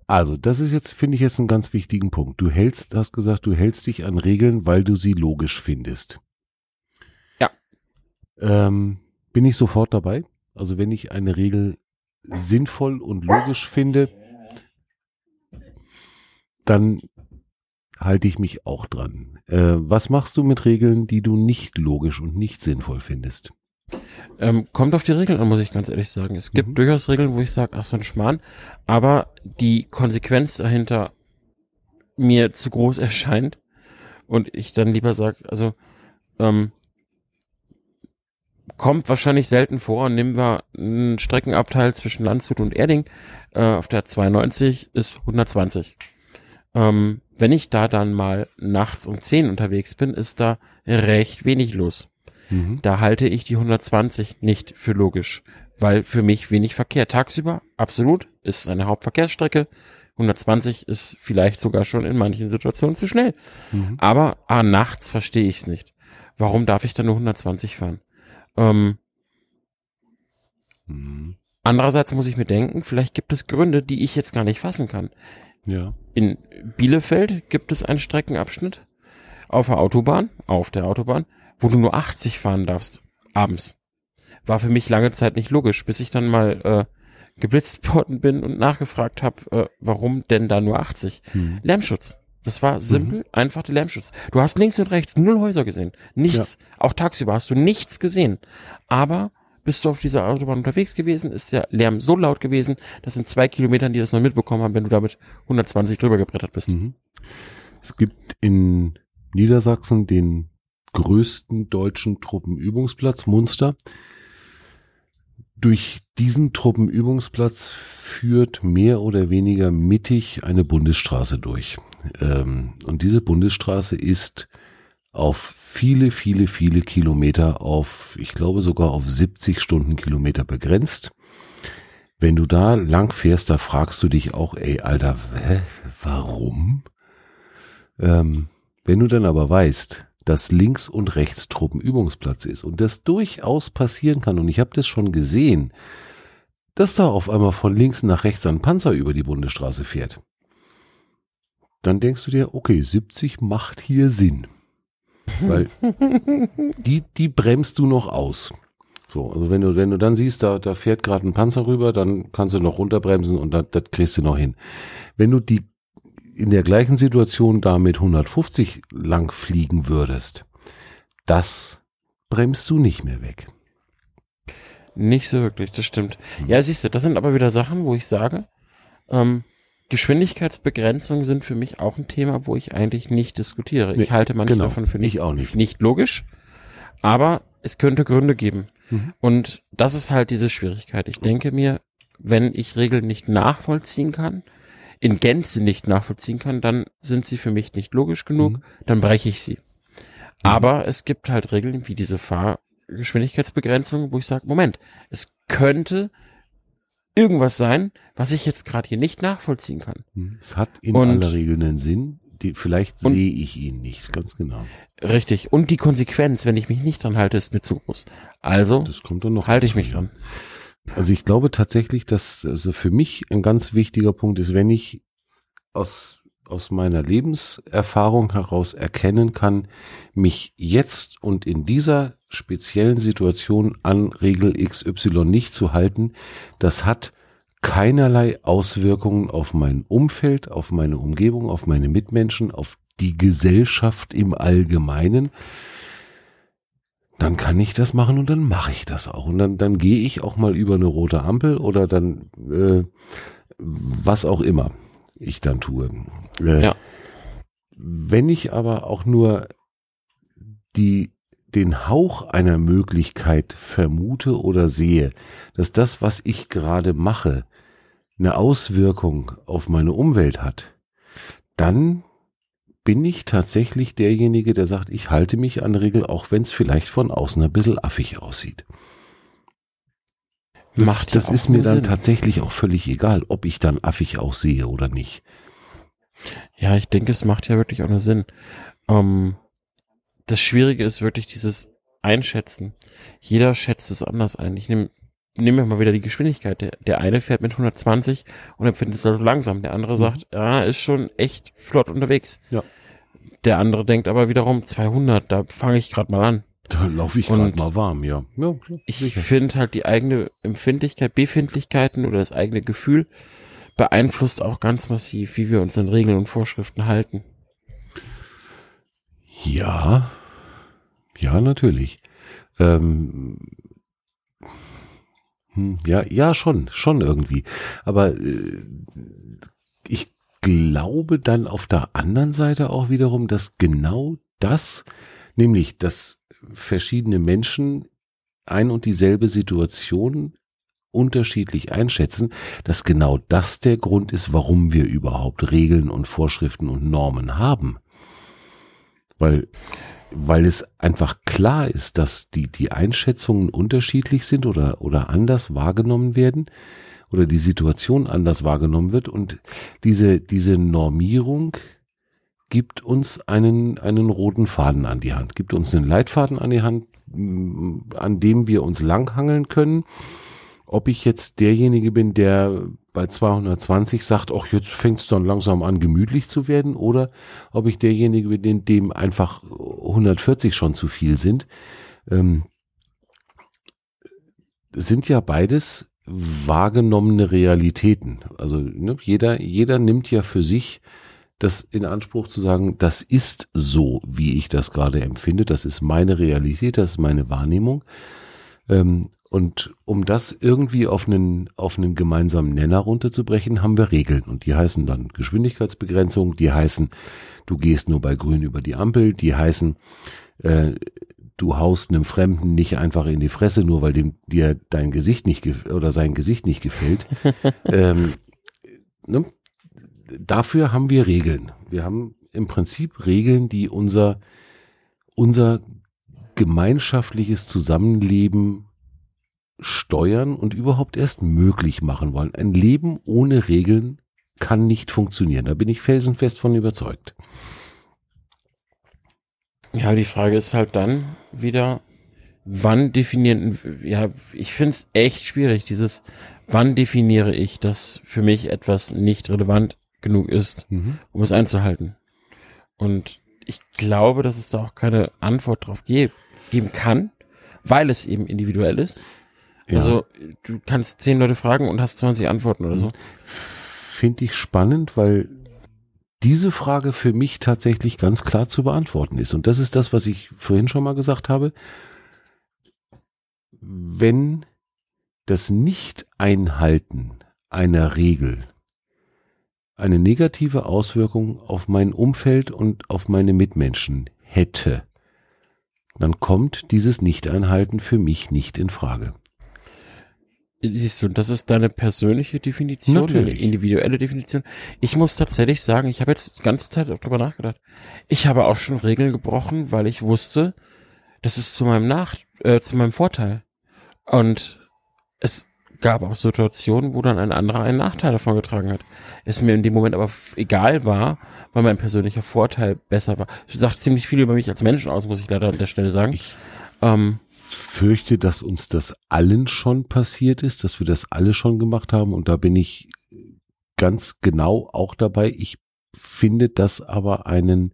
Also, das ist jetzt, finde ich jetzt einen ganz wichtigen Punkt. Du hältst, hast gesagt, du hältst dich an Regeln, weil du sie logisch findest. Ähm, bin ich sofort dabei? Also, wenn ich eine Regel sinnvoll und logisch finde, dann halte ich mich auch dran. Äh, was machst du mit Regeln, die du nicht logisch und nicht sinnvoll findest? Ähm, kommt auf die Regeln an, muss ich ganz ehrlich sagen. Es gibt Mhm. durchaus Regeln, wo ich sage, ach so ein Schmarrn, aber die Konsequenz dahinter mir zu groß erscheint und ich dann lieber sage, also ähm, kommt wahrscheinlich selten vor. Nehmen wir einen Streckenabteil zwischen Landshut und Erding äh, auf der 92 ist 120. Ähm, wenn ich da dann mal nachts um 10 unterwegs bin, ist da recht wenig los. Mhm. Da halte ich die 120 nicht für logisch, weil für mich wenig Verkehr. Tagsüber, absolut, ist eine Hauptverkehrsstrecke. 120 ist vielleicht sogar schon in manchen Situationen zu schnell. Mhm. Aber ah, nachts verstehe ich es nicht. Warum darf ich dann nur 120 fahren? Ähm, Mhm. andererseits muss ich mir denken, vielleicht gibt es Gründe, die ich jetzt gar nicht fassen kann. Ja. In Bielefeld gibt es einen Streckenabschnitt auf der Autobahn, auf der Autobahn, wo du nur 80 fahren darfst, abends. War für mich lange Zeit nicht logisch, bis ich dann mal äh, geblitzt worden bin und nachgefragt habe, äh, warum denn da nur 80? Mhm. Lärmschutz. Das war simpel, einfach der Lärmschutz. Du hast links und rechts null Häuser gesehen. Nichts. Auch tagsüber hast du nichts gesehen. Aber bist du auf dieser Autobahn unterwegs gewesen, ist der Lärm so laut gewesen, dass in zwei Kilometern die das noch mitbekommen haben, wenn du damit 120 drüber gebrettert bist. Mhm. Es gibt in Niedersachsen den größten deutschen Truppenübungsplatz, Munster. Durch diesen Truppenübungsplatz führt mehr oder weniger mittig eine Bundesstraße durch. Ähm, und diese Bundesstraße ist auf viele, viele, viele Kilometer auf, ich glaube sogar auf 70 Stundenkilometer begrenzt. Wenn du da lang fährst, da fragst du dich auch, ey, Alter, hä, warum? Ähm, wenn du dann aber weißt, dass links und rechts Truppenübungsplatz ist und das durchaus passieren kann, und ich habe das schon gesehen, dass da auf einmal von links nach rechts ein Panzer über die Bundesstraße fährt, dann denkst du dir, okay, 70 macht hier Sinn. Weil die, die bremst du noch aus. So, also wenn du, wenn du dann siehst, da, da fährt gerade ein Panzer rüber, dann kannst du noch runterbremsen und das, das kriegst du noch hin. Wenn du die in der gleichen Situation da mit 150 lang fliegen würdest, das bremst du nicht mehr weg. Nicht so wirklich, das stimmt. Hm. Ja, siehst du, das sind aber wieder Sachen, wo ich sage, ähm, Geschwindigkeitsbegrenzungen sind für mich auch ein Thema, wo ich eigentlich nicht diskutiere. Nee, ich halte manche genau. davon für nicht, nicht. nicht logisch, aber es könnte Gründe geben. Mhm. Und das ist halt diese Schwierigkeit. Ich denke mir, wenn ich Regeln nicht nachvollziehen kann, in Gänze nicht nachvollziehen kann, dann sind sie für mich nicht logisch genug, Mhm. dann breche ich sie. Aber es gibt halt Regeln wie diese Fahrgeschwindigkeitsbegrenzung, wo ich sage, Moment, es könnte irgendwas sein, was ich jetzt gerade hier nicht nachvollziehen kann. Es hat in Und- aller Regel einen Sinn. Die, vielleicht Und- sehe ich ihn nicht, ganz genau. Richtig. Und die Konsequenz, wenn ich mich nicht dran halte, ist mir zu groß. Also Das kommt dann noch. halte ich mich dran. Also ich glaube tatsächlich, dass also für mich ein ganz wichtiger Punkt ist, wenn ich aus, aus meiner Lebenserfahrung heraus erkennen kann, mich jetzt und in dieser speziellen Situation an Regel XY nicht zu halten, das hat keinerlei Auswirkungen auf mein Umfeld, auf meine Umgebung, auf meine Mitmenschen, auf die Gesellschaft im Allgemeinen. dann kann ich das machen und dann mache ich das auch. Und dann, dann gehe ich auch mal über eine rote Ampel oder dann äh, was auch immer ich dann tue. Äh, Ja. Wenn ich aber auch nur die, den Hauch einer Möglichkeit vermute oder sehe, dass das, was ich gerade mache, eine Auswirkung auf meine Umwelt hat, dann bin ich tatsächlich derjenige, der sagt, ich halte mich an Regel, auch wenn es vielleicht von außen ein bisschen affig aussieht. Das, Macht das ist mir dann Sinn. tatsächlich auch völlig egal, ob ich dann affig aussehe oder nicht. Ja, ich denke, es macht ja wirklich auch nur Sinn. Ähm, das Schwierige ist wirklich dieses Einschätzen. Jeder schätzt es anders ein. Ich nehme nehmen wir mal wieder die Geschwindigkeit. Der, der eine fährt mit 120 und empfindet es als langsam. Der andere sagt, ja, ist schon echt flott unterwegs. Ja. Der andere denkt aber wiederum 200, da fange ich gerade mal an. Da laufe ich gerade mal warm, ja. ja klar, Ich finde halt die eigene Empfindlichkeit, Befindlichkeiten oder das eigene Gefühl beeinflusst auch ganz massiv, wie wir uns an Regeln und Vorschriften halten. Ja, ja, natürlich. Ähm, hm, ja, ja, schon, schon irgendwie. Aber äh, ich glaube dann auf der anderen Seite auch wiederum, dass genau das, nämlich, dass verschiedene Menschen ein und dieselbe Situation unterschiedlich einschätzen, dass genau das der Grund ist, warum wir überhaupt Regeln und Vorschriften und Normen haben. Weil, weil es einfach klar ist, dass die, die Einschätzungen unterschiedlich sind oder, oder anders wahrgenommen werden oder die Situation anders wahrgenommen wird und diese, diese Normierung gibt uns einen, einen roten Faden an die Hand, gibt uns einen Leitfaden an die Hand, m, an dem wir uns langhangeln können. Ob ich jetzt derjenige bin, der bei 220 sagt, ach, jetzt fängt es dann langsam an, gemütlich zu werden, oder ob ich derjenige bin, dem- dem einfach 140 schon zu viel sind, ähm, sind ja beides wahrgenommene Realitäten. Also ne, jeder, jeder nimmt ja für sich das in Anspruch zu sagen, das ist so, wie ich das gerade empfinde, das ist meine Realität, das ist meine Wahrnehmung. Ähm, und um das irgendwie auf einen, auf einen gemeinsamen Nenner runterzubrechen, haben wir Regeln. Und die heißen dann Geschwindigkeitsbegrenzung, die heißen, du gehst nur bei Grün über die Ampel, die heißen, äh, du haust einem Fremden nicht einfach in die Fresse, nur weil dem, dir dein Gesicht nicht oder sein Gesicht nicht gefällt. ähm, ne? Dafür haben wir Regeln. Wir haben im Prinzip Regeln, die unser, unser gemeinschaftliches Zusammenleben steuern und überhaupt erst möglich machen wollen. Ein Leben ohne Regeln kann nicht funktionieren. Da bin ich felsenfest von überzeugt. Ja, die Frage ist halt dann wieder, wann definieren, ja, ich finde es echt schwierig, dieses, wann definiere ich, dass für mich etwas nicht relevant genug ist, um es einzuhalten. Und ich glaube, dass es da auch keine Antwort drauf ge geben kann, weil es eben individuell ist. Ja. Also du kannst zehn Leute fragen und hast 20 Antworten oder so. Finde ich spannend, weil diese Frage für mich tatsächlich ganz klar zu beantworten ist. Und das ist das, was ich vorhin schon mal gesagt habe. Wenn das Nicht-Einhalten einer Regel eine negative Auswirkung auf mein Umfeld und auf meine Mitmenschen hätte, dann kommt dieses Nicht-Einhalten für mich nicht in Frage. Siehst du, das ist deine persönliche Definition, Natürlich. eine individuelle Definition. Ich muss tatsächlich sagen, ich habe jetzt die ganze Zeit auch drüber nachgedacht. Ich habe auch schon Regeln gebrochen, weil ich wusste, das ist zu meinem Nach, äh, zu meinem Vorteil. Und es gab auch Situationen, wo dann ein anderer einen Nachteil davon getragen hat. Es mir in dem Moment aber egal war, weil mein persönlicher Vorteil besser war. Das sagt ziemlich viel über mich als Menschen aus, muss ich leider an der Stelle sagen. Ich- ähm, fürchte, dass uns das allen schon passiert ist, dass wir das alle schon gemacht haben und da bin ich ganz genau auch dabei. Ich finde das aber einen,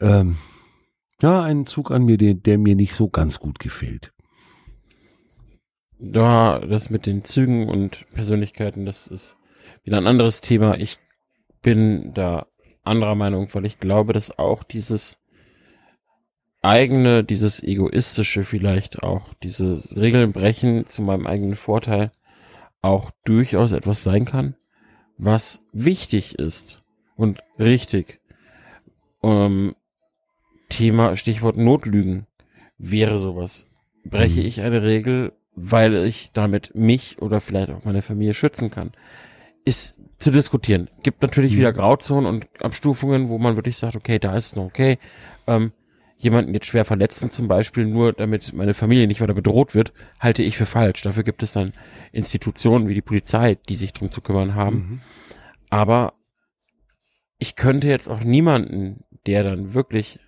ähm, ja, einen Zug an mir, der, der mir nicht so ganz gut gefällt. Ja, das mit den Zügen und Persönlichkeiten, das ist wieder ein anderes Thema. Ich bin da anderer Meinung, weil ich glaube, dass auch dieses eigene, dieses egoistische vielleicht auch, dieses Regeln brechen zu meinem eigenen Vorteil auch durchaus etwas sein kann, was wichtig ist und richtig. Ähm, Thema, Stichwort Notlügen wäre sowas. Breche Mhm. ich eine Regel, weil ich damit mich oder vielleicht auch meine Familie schützen kann? Ist zu diskutieren. Gibt natürlich Mhm. wieder Grauzonen und Abstufungen, wo man wirklich sagt, okay, da ist es noch okay. Ähm, jemanden jetzt schwer verletzen zum Beispiel, nur damit meine Familie nicht weiter bedroht wird, halte ich für falsch. Dafür gibt es dann Institutionen wie die Polizei, die sich drum zu kümmern haben. Mhm. Aber ich könnte jetzt auch niemanden, der dann wirklich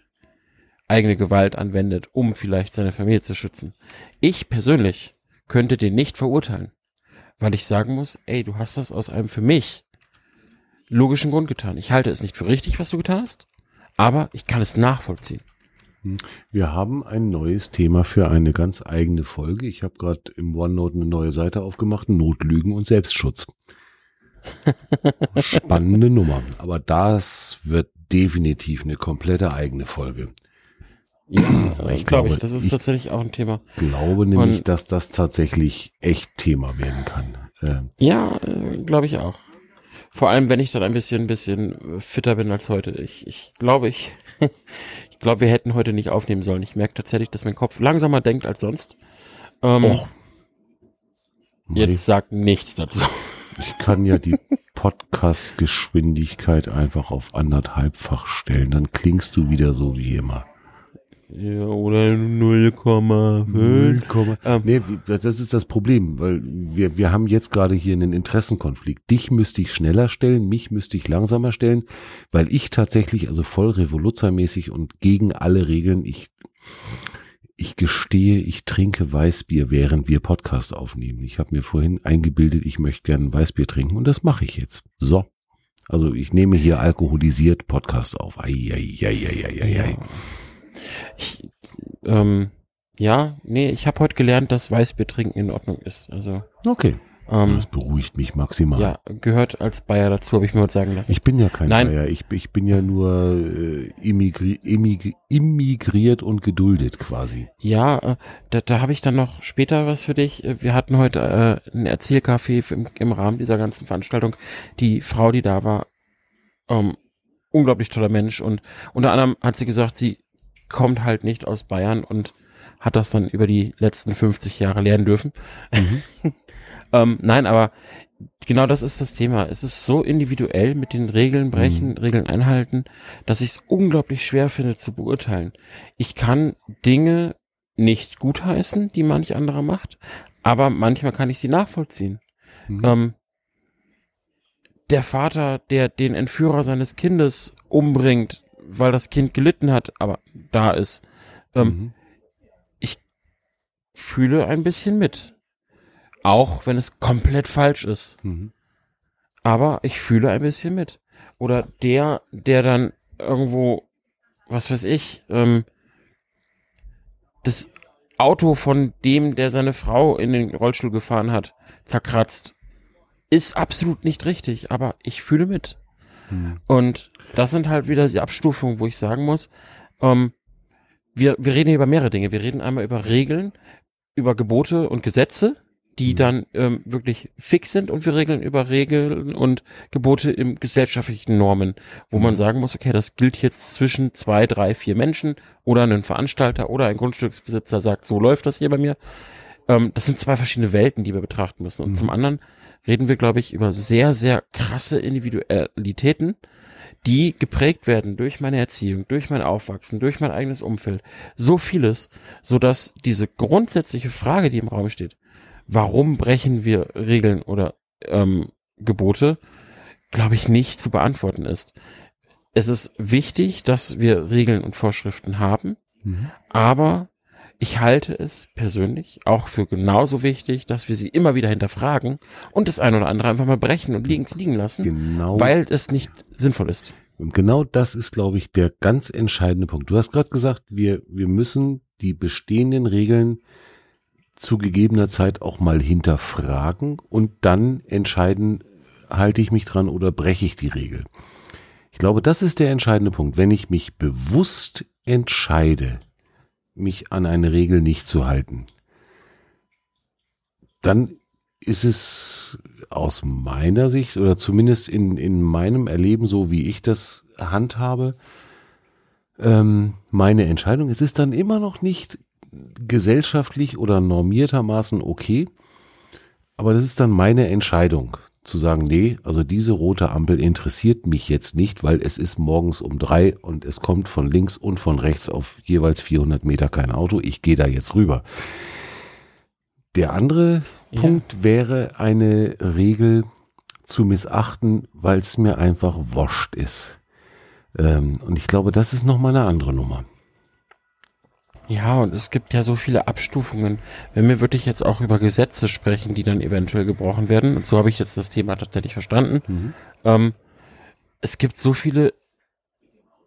eigene Gewalt anwendet, um vielleicht seine Familie zu schützen. Ich persönlich könnte den nicht verurteilen, weil ich sagen muss, ey, du hast das aus einem für mich logischen Grund getan. Ich halte es nicht für richtig, was du getan hast, aber ich kann es nachvollziehen. Wir haben ein neues Thema für eine ganz eigene Folge. Ich habe gerade im OneNote eine neue Seite aufgemacht, Notlügen und Selbstschutz. Spannende Nummer. Aber das wird definitiv eine komplette eigene Folge. Ja, Ich ich glaube, ich, das ist ich- tatsächlich auch ein Thema. Glaube nämlich, Und- dass das tatsächlich echt Thema werden kann. Äh, Ja, äh, glaube ich auch. Vor allem, wenn ich dann ein bisschen, ein bisschen fitter bin als heute. Ich, ich glaube, ich, ich glaube, wir hätten heute nicht aufnehmen sollen. Ich merke tatsächlich, dass mein Kopf langsamer denkt als sonst. Ähm, Och. jetzt sagt nichts dazu. Ich kann ja die Podcast-Geschwindigkeit einfach auf anderthalbfach stellen. Dann klingst du wieder so wie immer. Ja, oder 0,5. Ähm. Nee, das ist das Problem, weil wir, wir haben jetzt gerade hier einen Interessenkonflikt. Dich müsste ich schneller stellen, mich müsste ich langsamer stellen, weil ich tatsächlich, also voll revoluzermäßig und gegen alle Regeln, ich, ich gestehe, ich trinke Weißbier, während wir Podcast aufnehmen. Ich habe mir vorhin eingebildet, ich möchte gerne Weißbier trinken und das mache ich jetzt. So. Also ich nehme hier alkoholisiert Podcast auf. Ei, ei, ei, ei, ei, ei, ei. Ja. Ich, ähm, ja, nee, ich habe heute gelernt, dass Weißbier trinken in Ordnung ist. Also, Okay, ähm, das beruhigt mich maximal. ja, gehört als Bayer dazu, habe ich mir heute sagen lassen. Ich bin ja kein Nein. Bayer. Ich, ich bin ja nur äh, immigri immigri immigriert und geduldet quasi. Ja, äh, da, da habe ich dann noch später was für dich. Äh, Wir hatten heute äh, ein Erzählcafé im, im Rahmen dieser ganzen Veranstaltung. Die Frau, die da war, ähm, unglaublich toller Mensch und unter anderem hat sie gesagt, sie kommt halt nicht aus Bayern und hat das dann über die letzten 50 Jahre lernen dürfen. ähm, nein, aber genau das ist das Thema. Es ist so individuell mit den Regeln brechen, Regeln einhalten, dass ich es unglaublich schwer finde zu beurteilen. Ich kann Dinge nicht gutheißen, die manch anderer macht, aber manchmal kann ich sie nachvollziehen. Mhm. Ähm, der Vater, der den Entführer seines Kindes umbringt, weil das Kind gelitten hat, aber da ist, ähm, Mhm. fühle ein bisschen mit. Auch wenn es komplett falsch ist. Mhm. aber ich fühle ein bisschen mit. Oder der, der dann irgendwo, was weiß ich, ähm, das Auto von dem, der seine Frau in den Rollstuhl gefahren hat, zerkratzt, ist absolut nicht richtig, aber ich fühle mit. Mhm. Und das sind halt wieder die Abstufungen, wo ich sagen muss, ähm, wir, wir reden hier über mehrere Dinge. Wir reden einmal über Regeln, über Gebote und Gesetze, die Mhm. dann ähm, wirklich fix sind und wir regeln über Regeln und Gebote im gesellschaftlichen Normen, wo man Mhm. sagen muss, okay, das gilt jetzt zwischen zwei, drei, vier Menschen oder ein Veranstalter oder ein Grundstücksbesitzer sagt, so läuft das hier bei mir. Ähm, das sind zwei verschiedene Welten, die wir betrachten müssen. Und Mhm. zum anderen reden wir, glaube ich, über sehr, sehr krasse Individualitäten, die geprägt werden durch meine Erziehung, durch mein Aufwachsen, durch mein eigenes Umfeld. So vieles, so dass diese grundsätzliche Frage, die im Raum steht, warum brechen wir Regeln oder ähm, Gebote, glaube ich, nicht zu beantworten ist. Es ist wichtig, dass wir Regeln und Vorschriften haben, Mhm. aber ich halte es persönlich auch für genauso wichtig, dass wir sie immer wieder hinterfragen und das ein oder andere einfach mal brechen und liegen, liegen lassen, Genau. weil es nicht sinnvoll ist. Und genau das ist, glaube ich, der ganz entscheidende Punkt. Du hast gerade gesagt, wir, wir müssen die bestehenden Regeln zu gegebener Zeit auch mal hinterfragen und dann entscheiden, halte ich mich dran oder breche ich die Regel. Ich glaube, das ist der entscheidende Punkt. Wenn ich mich bewusst entscheide, mich an eine Regel nicht zu halten, dann ist es aus meiner Sicht oder zumindest in, in meinem Erleben, so wie ich das handhabe, ähm, meine Entscheidung. Es ist dann immer noch nicht gesellschaftlich oder normiertermaßen okay, aber das ist dann meine Entscheidung zu sagen, nee, also diese rote Ampel interessiert mich jetzt nicht, weil es ist morgens um drei und es kommt von links und von rechts auf jeweils 400 Meter kein Auto. Ich gehe da jetzt rüber. Der andere ja. Punkt wäre eine Regel zu missachten, weil es mir einfach wurscht ist. Ähm, und ich glaube, das ist nochmal eine andere Nummer. Ja, und es gibt ja so viele Abstufungen. Wenn wir wirklich jetzt auch über Gesetze sprechen, die dann eventuell gebrochen werden, und so habe ich jetzt das Thema tatsächlich verstanden, mhm. ähm, es gibt so viele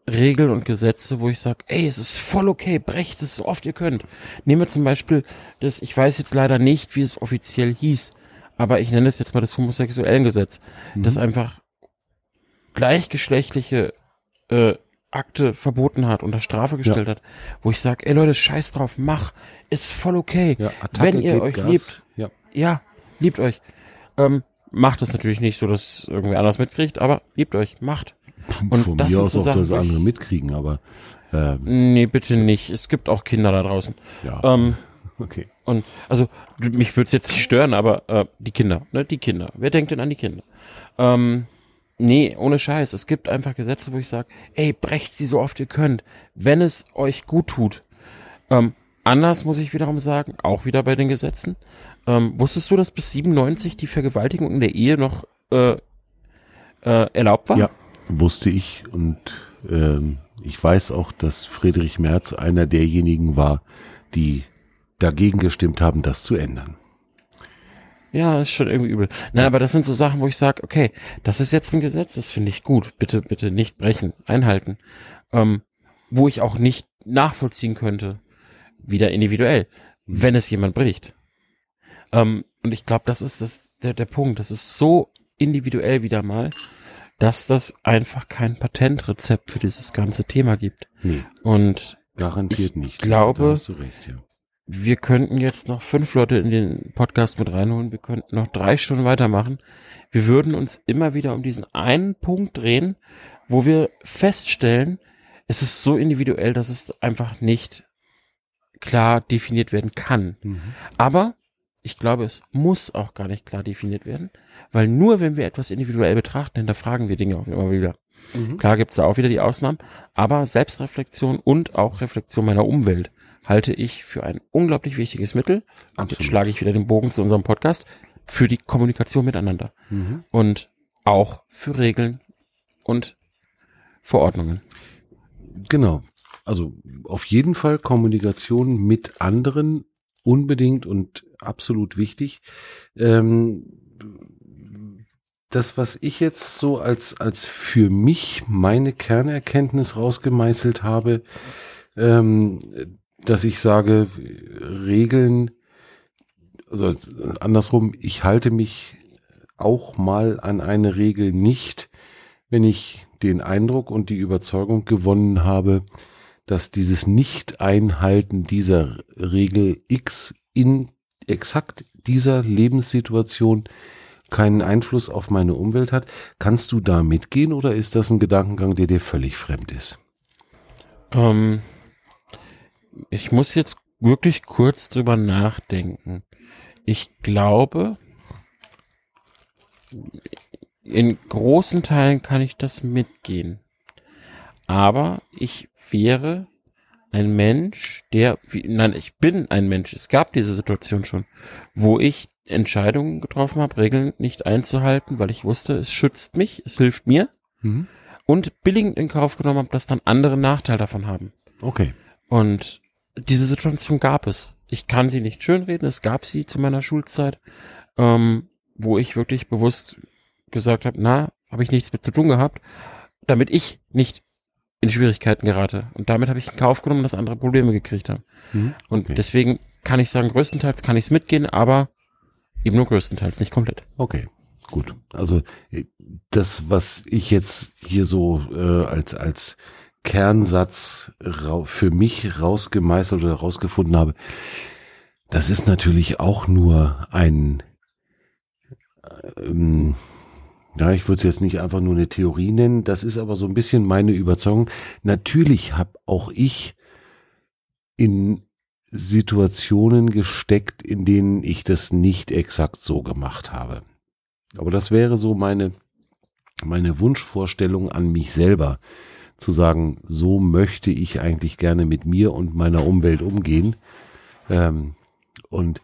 Regeln und Gesetze, wo ich sage, ey, es ist voll okay, brecht es so oft ihr könnt. Nehmen wir zum Beispiel das, ich weiß jetzt leider nicht, wie es offiziell hieß, aber ich nenne es jetzt mal das homosexuellen Gesetz, mhm. das einfach gleichgeschlechtliche äh, Akte verboten hat, unter Strafe gestellt ja. hat, wo ich sage, ey Leute, scheiß drauf, mach, ist voll okay. Ja, Wenn ihr euch Gas. liebt, ja. ja, liebt euch. Ähm, macht es natürlich nicht so, dass irgendwer anders mitkriegt, aber liebt euch, macht. Und Von das mir aus so auch Sachen, das andere mitkriegen, aber ähm, nee, bitte nicht. Es gibt auch Kinder da draußen. Ja. Ähm, okay. Und also mich würde es jetzt nicht stören, aber äh, die Kinder, ne, die Kinder. Wer denkt denn an die Kinder? Ähm, Nee, ohne Scheiß. Es gibt einfach Gesetze, wo ich sage, ey, brecht sie so oft ihr könnt, wenn es euch gut tut. Ähm, anders muss ich wiederum sagen, auch wieder bei den Gesetzen. Ähm, wusstest du, dass bis 97 die Vergewaltigung in der Ehe noch äh, äh, erlaubt war? Ja, wusste ich und ähm, ich weiß auch, dass Friedrich Merz einer derjenigen war, die dagegen gestimmt haben, das zu ändern. Ja, ist schon irgendwie übel. Na, aber das sind so Sachen, wo ich sage, okay, das ist jetzt ein Gesetz, das finde ich gut. Bitte, bitte nicht brechen, einhalten. Ähm, wo ich auch nicht nachvollziehen könnte, wieder individuell, mhm. wenn es jemand bricht. Ähm, und ich glaube, das ist das, der, der Punkt. Das ist so individuell wieder mal, dass das einfach kein Patentrezept für dieses ganze Thema gibt. Nee. Und garantiert nicht. Ich glaube, recht, ja wir könnten jetzt noch fünf Leute in den Podcast mit reinholen, wir könnten noch drei Stunden weitermachen. Wir würden uns immer wieder um diesen einen Punkt drehen, wo wir feststellen, es ist so individuell, dass es einfach nicht klar definiert werden kann. Mhm. Aber ich glaube, es muss auch gar nicht klar definiert werden, weil nur wenn wir etwas individuell betrachten, hinterfragen wir Dinge auch immer wieder. Mhm. Klar gibt es da auch wieder die Ausnahmen, aber Selbstreflexion und auch Reflexion meiner Umwelt halte ich für ein unglaublich wichtiges Mittel. Und jetzt schlage ich wieder den Bogen zu unserem Podcast für die Kommunikation miteinander mhm. und auch für Regeln und Verordnungen. Genau. Also auf jeden Fall Kommunikation mit anderen unbedingt und absolut wichtig. Ähm, das, was ich jetzt so als, als für mich meine Kernerkenntnis rausgemeißelt habe, ähm, dass ich sage, Regeln, also andersrum, ich halte mich auch mal an eine Regel nicht, wenn ich den Eindruck und die Überzeugung gewonnen habe, dass dieses Nicht-Einhalten dieser Regel X in exakt dieser Lebenssituation keinen Einfluss auf meine Umwelt hat. Kannst du da mitgehen oder ist das ein Gedankengang, der dir völlig fremd ist? Ähm, ich muss jetzt wirklich kurz drüber nachdenken. Ich glaube, in großen Teilen kann ich das mitgehen. Aber ich wäre ein Mensch, der, wie, nein, ich bin ein Mensch. Es gab diese Situation schon, wo ich Entscheidungen getroffen habe, Regeln nicht einzuhalten, weil ich wusste, es schützt mich, es hilft mir. Mhm. Und billigend in Kauf genommen habe, dass dann andere Nachteil davon haben. Okay. Und diese Situation gab es. Ich kann sie nicht schönreden, es gab sie zu meiner Schulzeit, ähm, wo ich wirklich bewusst gesagt habe, na, habe ich nichts mit zu tun gehabt, damit ich nicht in Schwierigkeiten gerate. Und damit habe ich in Kauf genommen, dass andere Probleme gekriegt haben. Mhm. Und okay. deswegen kann ich sagen, größtenteils kann ich es mitgehen, aber eben nur größtenteils, nicht komplett. Okay. Gut, also äh, das, was ich jetzt hier so äh, als als Kernsatz für mich rausgemeißelt oder rausgefunden habe, das ist natürlich auch nur ein, ähm, ja, ich würde es jetzt nicht einfach nur eine Theorie nennen, das ist aber so ein bisschen meine Überzeugung. Natürlich habe auch ich in Situationen gesteckt, in denen ich das nicht exakt so gemacht habe. Aber das wäre so meine, meine Wunschvorstellung an mich selber, zu sagen, so möchte ich eigentlich gerne mit mir und meiner Umwelt umgehen. Ähm, und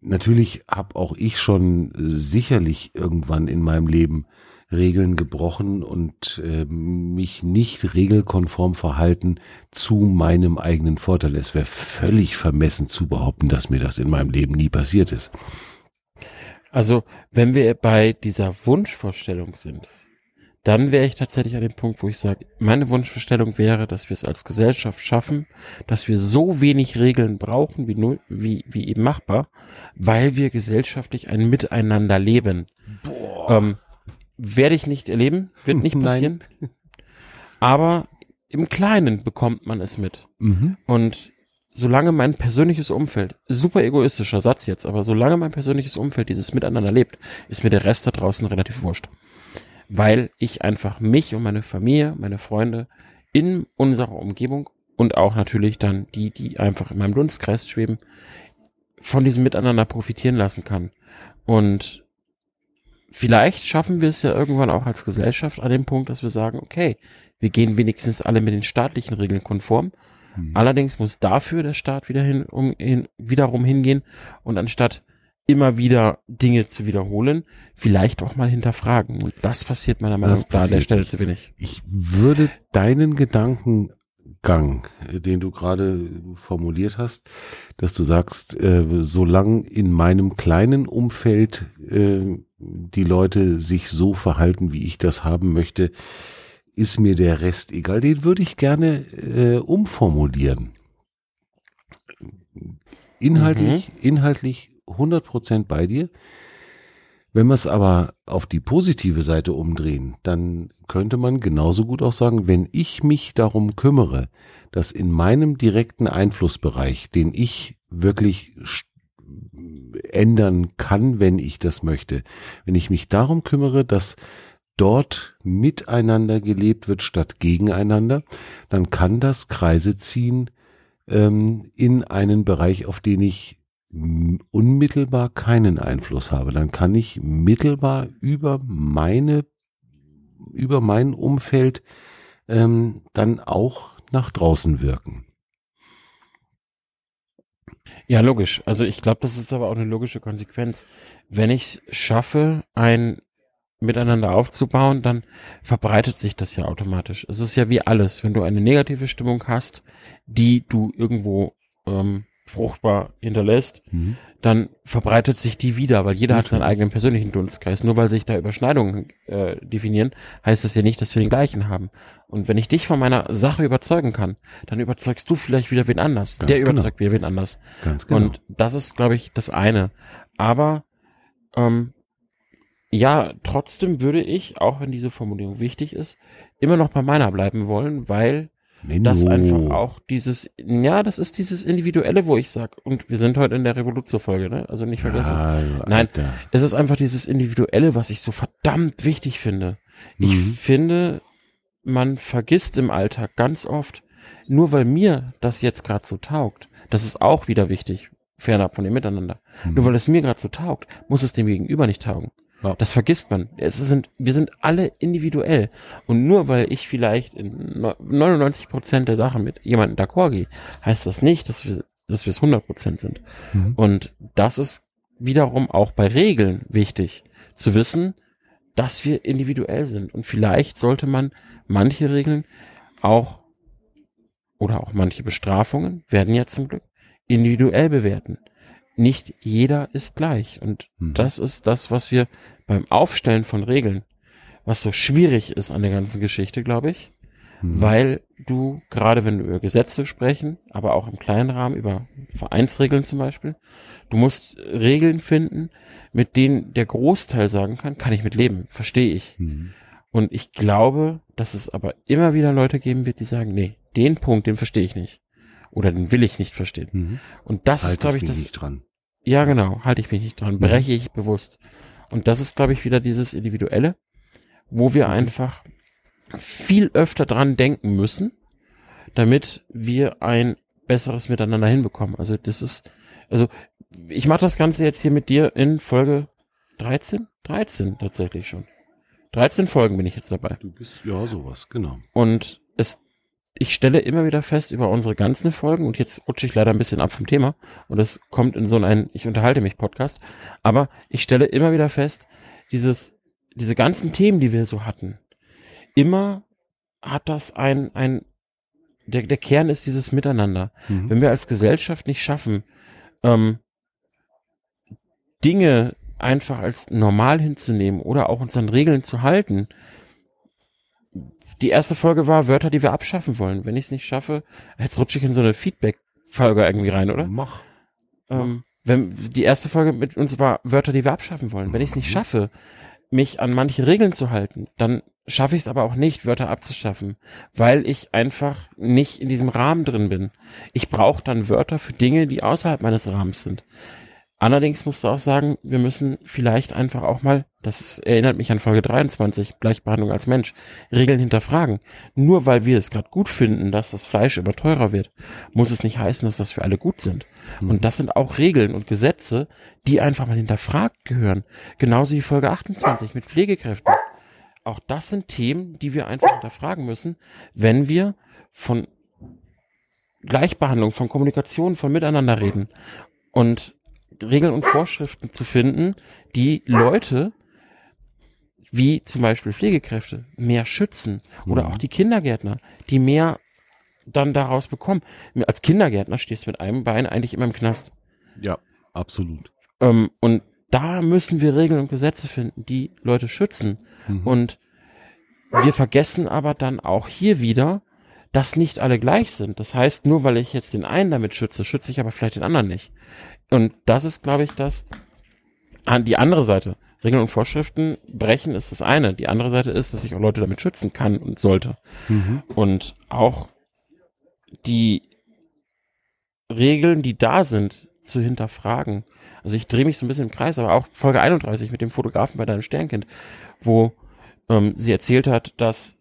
natürlich habe auch ich schon sicherlich irgendwann in meinem Leben Regeln gebrochen und äh, mich nicht regelkonform verhalten zu meinem eigenen Vorteil. Es wäre völlig vermessen zu behaupten, dass mir das in meinem Leben nie passiert ist. Also, wenn wir bei dieser Wunschvorstellung sind, dann wäre ich tatsächlich an dem Punkt, wo ich sage, meine Wunschvorstellung wäre, dass wir es als Gesellschaft schaffen, dass wir so wenig Regeln brauchen, wie, null, wie, wie eben machbar, weil wir gesellschaftlich ein Miteinander leben. Boah. Ähm, werde ich nicht erleben, wird nicht passieren. Aber im Kleinen bekommt man es mit. Mhm. Und solange mein persönliches Umfeld, super egoistischer Satz jetzt, aber solange mein persönliches Umfeld dieses Miteinander lebt, ist mir der Rest da draußen relativ wurscht. Weil ich einfach mich und meine Familie, meine Freunde in unserer Umgebung und auch natürlich dann die, die einfach in meinem Dunstkreis schweben, von diesem Miteinander profitieren lassen kann. Und vielleicht schaffen wir es ja irgendwann auch als Gesellschaft an dem Punkt, dass wir sagen, okay, wir gehen wenigstens alle mit den staatlichen Regeln konform. Mhm. Allerdings muss dafür der Staat wieder hin, um, hin, wiederum hingehen und anstatt immer wieder Dinge zu wiederholen, vielleicht auch mal hinterfragen. Und das passiert meiner Meinung nach an der Stelle zu wenig. Ich würde deinen Gedanken Gang, den du gerade formuliert hast, dass du sagst, äh, solange in meinem kleinen Umfeld äh, die Leute sich so verhalten, wie ich das haben möchte, ist mir der Rest egal. Den würde ich gerne äh, umformulieren. Inhaltlich, mhm. inhaltlich 100% bei dir. Wenn wir es aber auf die positive Seite umdrehen, dann könnte man genauso gut auch sagen, wenn ich mich darum kümmere, dass in meinem direkten Einflussbereich, den ich wirklich ändern kann, wenn ich das möchte, wenn ich mich darum kümmere, dass dort miteinander gelebt wird statt gegeneinander, dann kann das Kreise ziehen ähm, in einen Bereich, auf den ich unmittelbar keinen Einfluss habe, dann kann ich mittelbar über meine, über mein Umfeld ähm, dann auch nach draußen wirken. Ja, logisch. Also ich glaube, das ist aber auch eine logische Konsequenz. Wenn ich schaffe, ein Miteinander aufzubauen, dann verbreitet sich das ja automatisch. Es ist ja wie alles. Wenn du eine negative Stimmung hast, die du irgendwo ähm, fruchtbar hinterlässt, mhm. dann verbreitet sich die wieder, weil jeder hat seinen eigenen persönlichen Dunstkreis. Nur weil sich da Überschneidungen äh, definieren, heißt das ja nicht, dass wir den gleichen haben. Und wenn ich dich von meiner Sache überzeugen kann, dann überzeugst du vielleicht wieder wen anders. Ganz Der genau. überzeugt wieder wen anders. Ganz genau. Und das ist, glaube ich, das eine. Aber ähm, ja, trotzdem würde ich, auch wenn diese Formulierung wichtig ist, immer noch bei meiner bleiben wollen, weil Menno. Das einfach auch dieses, ja, das ist dieses Individuelle, wo ich sag, und wir sind heute in der Revoluzio-Folge, ne? Also nicht vergessen. Ja, Nein, es ist einfach dieses Individuelle, was ich so verdammt wichtig finde. Mhm. Ich finde, man vergisst im Alltag ganz oft, nur weil mir das jetzt gerade so taugt, das ist auch wieder wichtig, fernab von dem Miteinander. Mhm. Nur weil es mir gerade so taugt, muss es dem Gegenüber nicht taugen. Ja. Das vergisst man. Es sind, wir sind alle individuell. Und nur weil ich vielleicht in 99 Prozent der Sachen mit jemandem d'accord gehe, heißt das nicht, dass wir, dass wir es 100 Prozent sind. Mhm. Und das ist wiederum auch bei Regeln wichtig zu wissen, dass wir individuell sind. Und vielleicht sollte man manche Regeln auch oder auch manche Bestrafungen werden ja zum Glück individuell bewerten nicht jeder ist gleich. Und mhm. das ist das, was wir beim Aufstellen von Regeln, was so schwierig ist an der ganzen Geschichte, glaube ich, mhm. weil du, gerade wenn du über Gesetze sprechen, aber auch im kleinen Rahmen über Vereinsregeln zum Beispiel, du musst Regeln finden, mit denen der Großteil sagen kann, kann ich mit leben, verstehe ich. Mhm. Und ich glaube, dass es aber immer wieder Leute geben wird, die sagen, nee, den Punkt, den verstehe ich nicht. Oder den will ich nicht verstehen. Mhm. Und das Halte ist, glaube ich, mich das. nicht dran. Ja, genau, halte ich mich nicht dran, Mhm. breche ich bewusst. Und das ist, glaube ich, wieder dieses Individuelle, wo wir Mhm. einfach viel öfter dran denken müssen, damit wir ein besseres Miteinander hinbekommen. Also das ist, also ich mache das Ganze jetzt hier mit dir in Folge 13? 13 tatsächlich schon. 13 Folgen bin ich jetzt dabei. Du bist, ja, sowas, genau. Und es, ich stelle immer wieder fest über unsere ganzen Folgen, und jetzt rutsche ich leider ein bisschen ab vom Thema, und es kommt in so ein Ich unterhalte mich Podcast, aber ich stelle immer wieder fest, dieses, diese ganzen Themen, die wir so hatten, immer hat das ein, ein, der, der Kern ist dieses Miteinander. Mhm. Wenn wir als Gesellschaft nicht schaffen, ähm, Dinge einfach als normal hinzunehmen oder auch uns an Regeln zu halten. Die erste Folge war Wörter, die wir abschaffen wollen. Wenn ich es nicht schaffe, jetzt rutsche ich in so eine Feedback-Folge irgendwie rein, oder? Mach. Ähm, wenn die erste Folge mit uns war Wörter, die wir abschaffen wollen. Wenn ich es nicht Mhm. schaffe, mich an manche Regeln zu halten, dann schaffe ich es aber auch nicht, Wörter abzuschaffen, weil ich einfach nicht in diesem Rahmen drin bin. Ich brauche dann Wörter für Dinge, die außerhalb meines Rahmens sind. Allerdings musst du auch sagen, wir müssen vielleicht einfach auch mal, das erinnert mich an Folge 23, Gleichbehandlung als Mensch, Regeln hinterfragen. Nur weil wir es gerade gut finden, dass das Fleisch immer teurer wird, muss es nicht heißen, dass das für alle gut sind. Und das sind auch Regeln und Gesetze, die einfach mal hinterfragt gehören. Genauso wie Folge 28 mit Pflegekräften. Auch das sind Themen, die wir einfach hinterfragen müssen, wenn wir von Gleichbehandlung, von Kommunikation, von Miteinander reden. Und Regeln und Vorschriften zu finden, die Leute, wie zum Beispiel Pflegekräfte, mehr schützen. Oder Mhm. auch die Kindergärtner, die mehr dann daraus bekommen. Als Kindergärtner stehst du mit einem Bein eigentlich immer im Knast. Ja, absolut. Ähm, und da müssen wir Regeln und Gesetze finden, die Leute schützen. Mhm. Und wir vergessen aber dann auch hier wieder, dass nicht alle gleich sind. Das heißt, nur weil ich jetzt den einen damit schütze, schütze ich aber vielleicht den anderen nicht. Und das ist, glaube ich, das an die andere Seite. Regeln und Vorschriften brechen ist das eine. Die andere Seite ist, dass ich auch Leute damit schützen kann und sollte. Mhm. Und auch die Regeln, die da sind, zu hinterfragen. Also ich drehe mich so ein bisschen im Kreis, aber auch Folge 31 mit dem Fotografen bei deinem Sternkind, wo ähm, sie erzählt hat, dass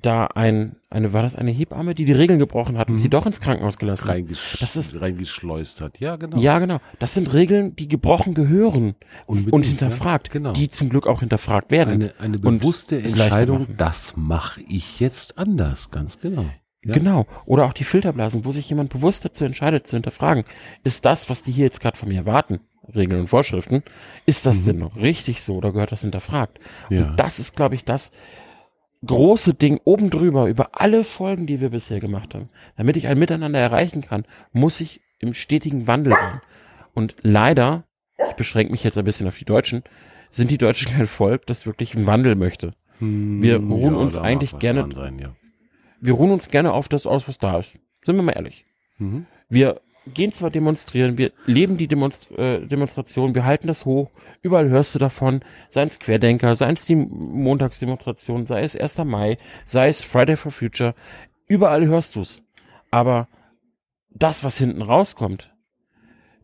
da ein, eine, war das eine Hebamme, die die Regeln gebrochen hat und Mhm. sie doch ins Krankenhaus gelassen hat. Das ist- reingeschleust hat. Ja, genau. Ja, genau. Das sind Regeln, die gebrochen gehören Unbedingt, und hinterfragt, ja, genau. die zum Glück auch hinterfragt werden. Eine, eine bewusste Entscheidung, das mache ich jetzt anders, ganz genau. Ja. Genau. Oder auch die Filterblasen, wo sich jemand bewusst dazu entscheidet, zu hinterfragen, ist das, was die hier jetzt gerade von mir erwarten, Regeln und Vorschriften, ist das Mhm. denn noch richtig so oder gehört das hinterfragt? Ja. Und das ist, glaube ich, das große Ding oben drüber über alle Folgen, die wir bisher gemacht haben. Damit ich ein Miteinander erreichen kann, muss ich im stetigen Wandel sein. Und leider, ich beschränke mich jetzt ein bisschen auf die Deutschen, sind die Deutschen kein Volk, das wirklich einen Wandel möchte. Hm, Wir ruhen uns da mag eigentlich gerne- Sein, ja. Wir ruhen uns gerne auf das aus, was da ist. Sind wir mal ehrlich. Mhm. Wir gehen zwar demonstrieren, wir leben die Demonst äh, Demonstration, wir halten das hoch, überall hörst du davon, sei es Querdenker, sei es die Montagsdemonstration, sei es 1. Mai, sei es Friday for Future, überall hörst du's. Aber das, was hinten rauskommt,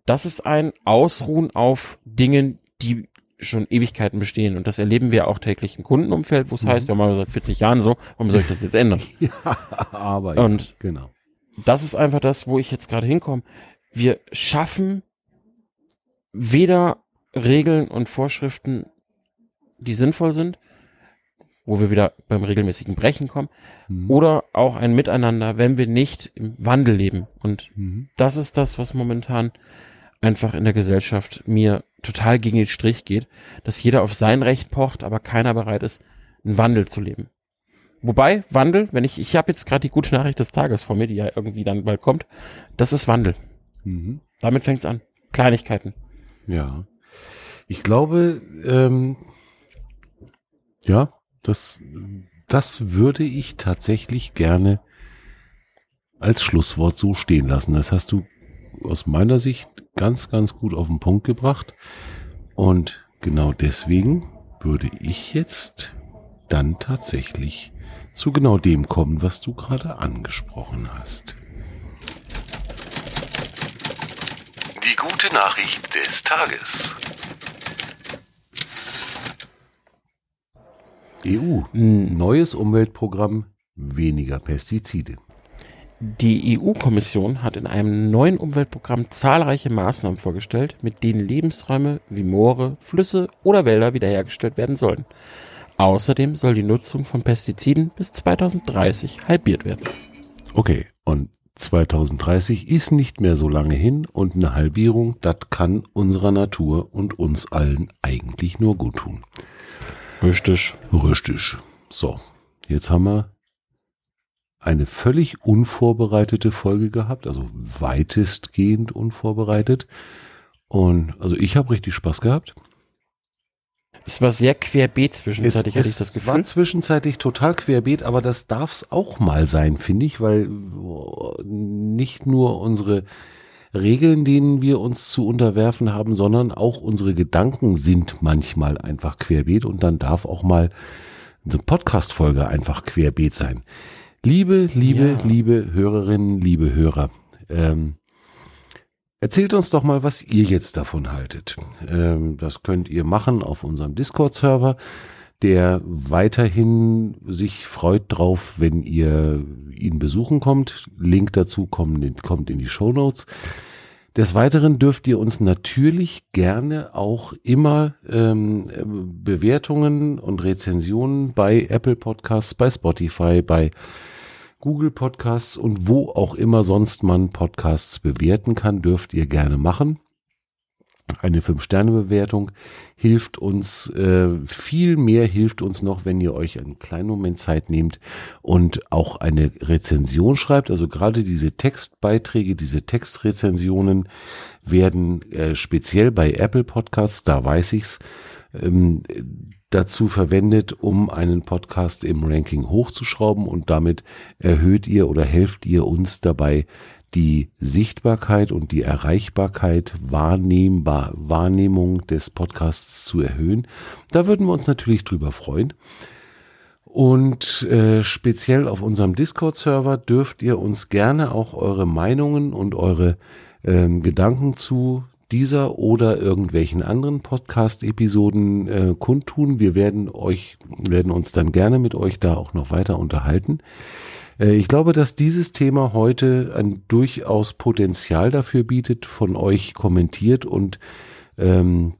das ist ein Ausruhen auf Dingen, die schon Ewigkeiten bestehen. Und das erleben wir auch täglich im Kundenumfeld, wo es Mhm. heißt, wir machen das seit 40 Jahren so, warum soll ich das jetzt ändern? Aber Und- ja, genau. Das ist einfach das, wo ich jetzt gerade hinkomme. Wir schaffen weder Regeln und Vorschriften, die sinnvoll sind, wo wir wieder beim regelmäßigen Brechen kommen, Mhm. oder auch ein Miteinander, wenn wir nicht im Wandel leben. Und Mhm. das ist das, was momentan einfach in der Gesellschaft mir total gegen den Strich geht, dass jeder auf sein Recht pocht, aber keiner bereit ist, einen Wandel zu leben. Wobei, Wandel, wenn ich, ich habe jetzt gerade die gute Nachricht des Tages vor mir, die ja irgendwie dann bald kommt, das ist Wandel. Mhm. Damit fängt's an. Kleinigkeiten. Ja. Ich glaube, ähm, ja, das, das würde ich tatsächlich gerne als Schlusswort so stehen lassen. Das hast du aus meiner Sicht ganz, ganz gut auf den Punkt gebracht. Und genau deswegen würde ich jetzt dann tatsächlich zu genau dem kommen, was du gerade angesprochen hast. Die gute Nachricht des Tages. EU. Neues Umweltprogramm, weniger Pestizide. Die EU-Kommission hat in einem neuen Umweltprogramm zahlreiche Maßnahmen vorgestellt, mit denen Lebensräume wie Moore, Flüsse oder Wälder wiederhergestellt werden sollen. Außerdem soll die Nutzung von Pestiziden bis 2030 halbiert werden. Okay, und 2030 ist nicht mehr so lange hin und eine Halbierung, das kann unserer Natur und uns allen eigentlich nur gut tun. Richtig. Richtig. So, jetzt haben wir eine völlig unvorbereitete Folge gehabt, also weitestgehend unvorbereitet. Und also ich habe richtig Spaß gehabt. Es war sehr querbeet zwischenzeitlich, es, hatte ich das es Gefühl. war zwischenzeitlich total querbeet, aber das darf es auch mal sein, finde ich, weil nicht nur unsere Regeln, denen wir uns zu unterwerfen haben, sondern auch unsere Gedanken sind manchmal einfach querbeet und dann darf auch mal eine Podcast-Folge einfach querbeet sein. Liebe, liebe, Ja. liebe Hörerinnen, liebe Hörer, ähm, erzählt uns doch mal, was ihr jetzt davon haltet. Ähm, das könnt ihr machen auf unserem Discord-Server, der weiterhin sich freut drauf, wenn ihr ihn besuchen kommt. Link dazu kommt in, die Show Notes. Des Weiteren dürft ihr uns natürlich gerne auch immer ähm, Bewertungen und Rezensionen bei Apple Podcasts, bei Spotify, bei Google Podcasts und wo auch immer sonst man Podcasts bewerten kann, dürft ihr gerne machen. Eine 5-Sterne-Bewertung hilft uns, äh, viel mehr hilft uns noch, wenn ihr euch einen kleinen Moment Zeit nehmt und auch eine Rezension schreibt. Also gerade diese Textbeiträge, diese Textrezensionen werden äh, speziell bei Apple Podcasts, da weiß ich's, ähm, dazu verwendet, um einen Podcast im Ranking hochzuschrauben und damit erhöht ihr oder helft ihr uns dabei, die Sichtbarkeit und die Erreichbarkeit, Wahrnehmbar, Wahrnehmung des Podcasts zu erhöhen. Da würden wir uns natürlich drüber freuen. Und äh, speziell auf unserem Discord-Server dürft ihr uns gerne auch eure Meinungen und eure ähm, Gedanken zu dieser oder irgendwelchen anderen Podcast-Episoden äh, kundtun. Wir werden euch, werden uns dann gerne mit euch da auch noch weiter unterhalten. Äh, ich glaube, dass dieses Thema heute ein durchaus Potenzial dafür bietet, von euch kommentiert und ähm,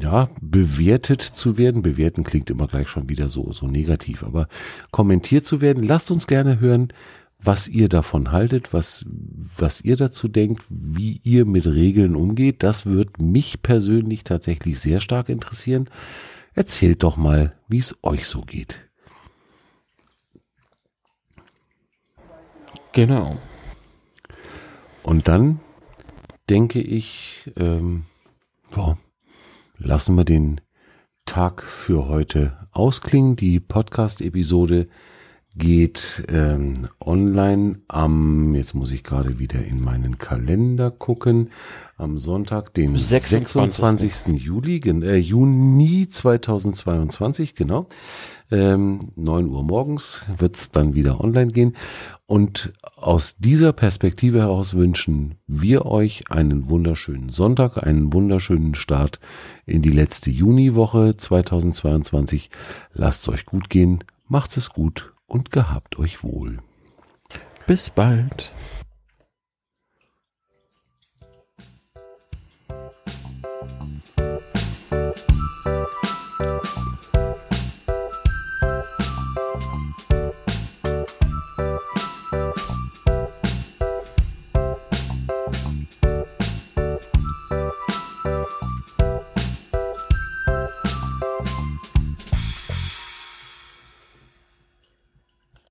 ja, bewertet zu werden. Bewerten klingt immer gleich schon wieder so, so negativ, aber kommentiert zu werden. Lasst uns gerne hören, was ihr davon haltet, was, was ihr dazu denkt, wie ihr mit Regeln umgeht. Das wird mich persönlich tatsächlich sehr stark interessieren. Erzählt doch mal, wie es euch so geht. Genau. Und dann denke ich, ähm, boah, lassen wir den Tag für heute ausklingen. Die Podcast-Episode geht ähm, online am, jetzt muss ich gerade wieder in meinen Kalender gucken, am Sonntag, den 26. 26. Juli, äh, Juni 2022, genau. Ähm, 9 Uhr morgens wird's dann wieder online gehen. Und aus dieser Perspektive heraus wünschen wir euch einen wunderschönen Sonntag, einen wunderschönen Start in die letzte Juniwoche 2022. Lasst's euch gut gehen, macht's es gut und gehabt euch wohl. Bis bald.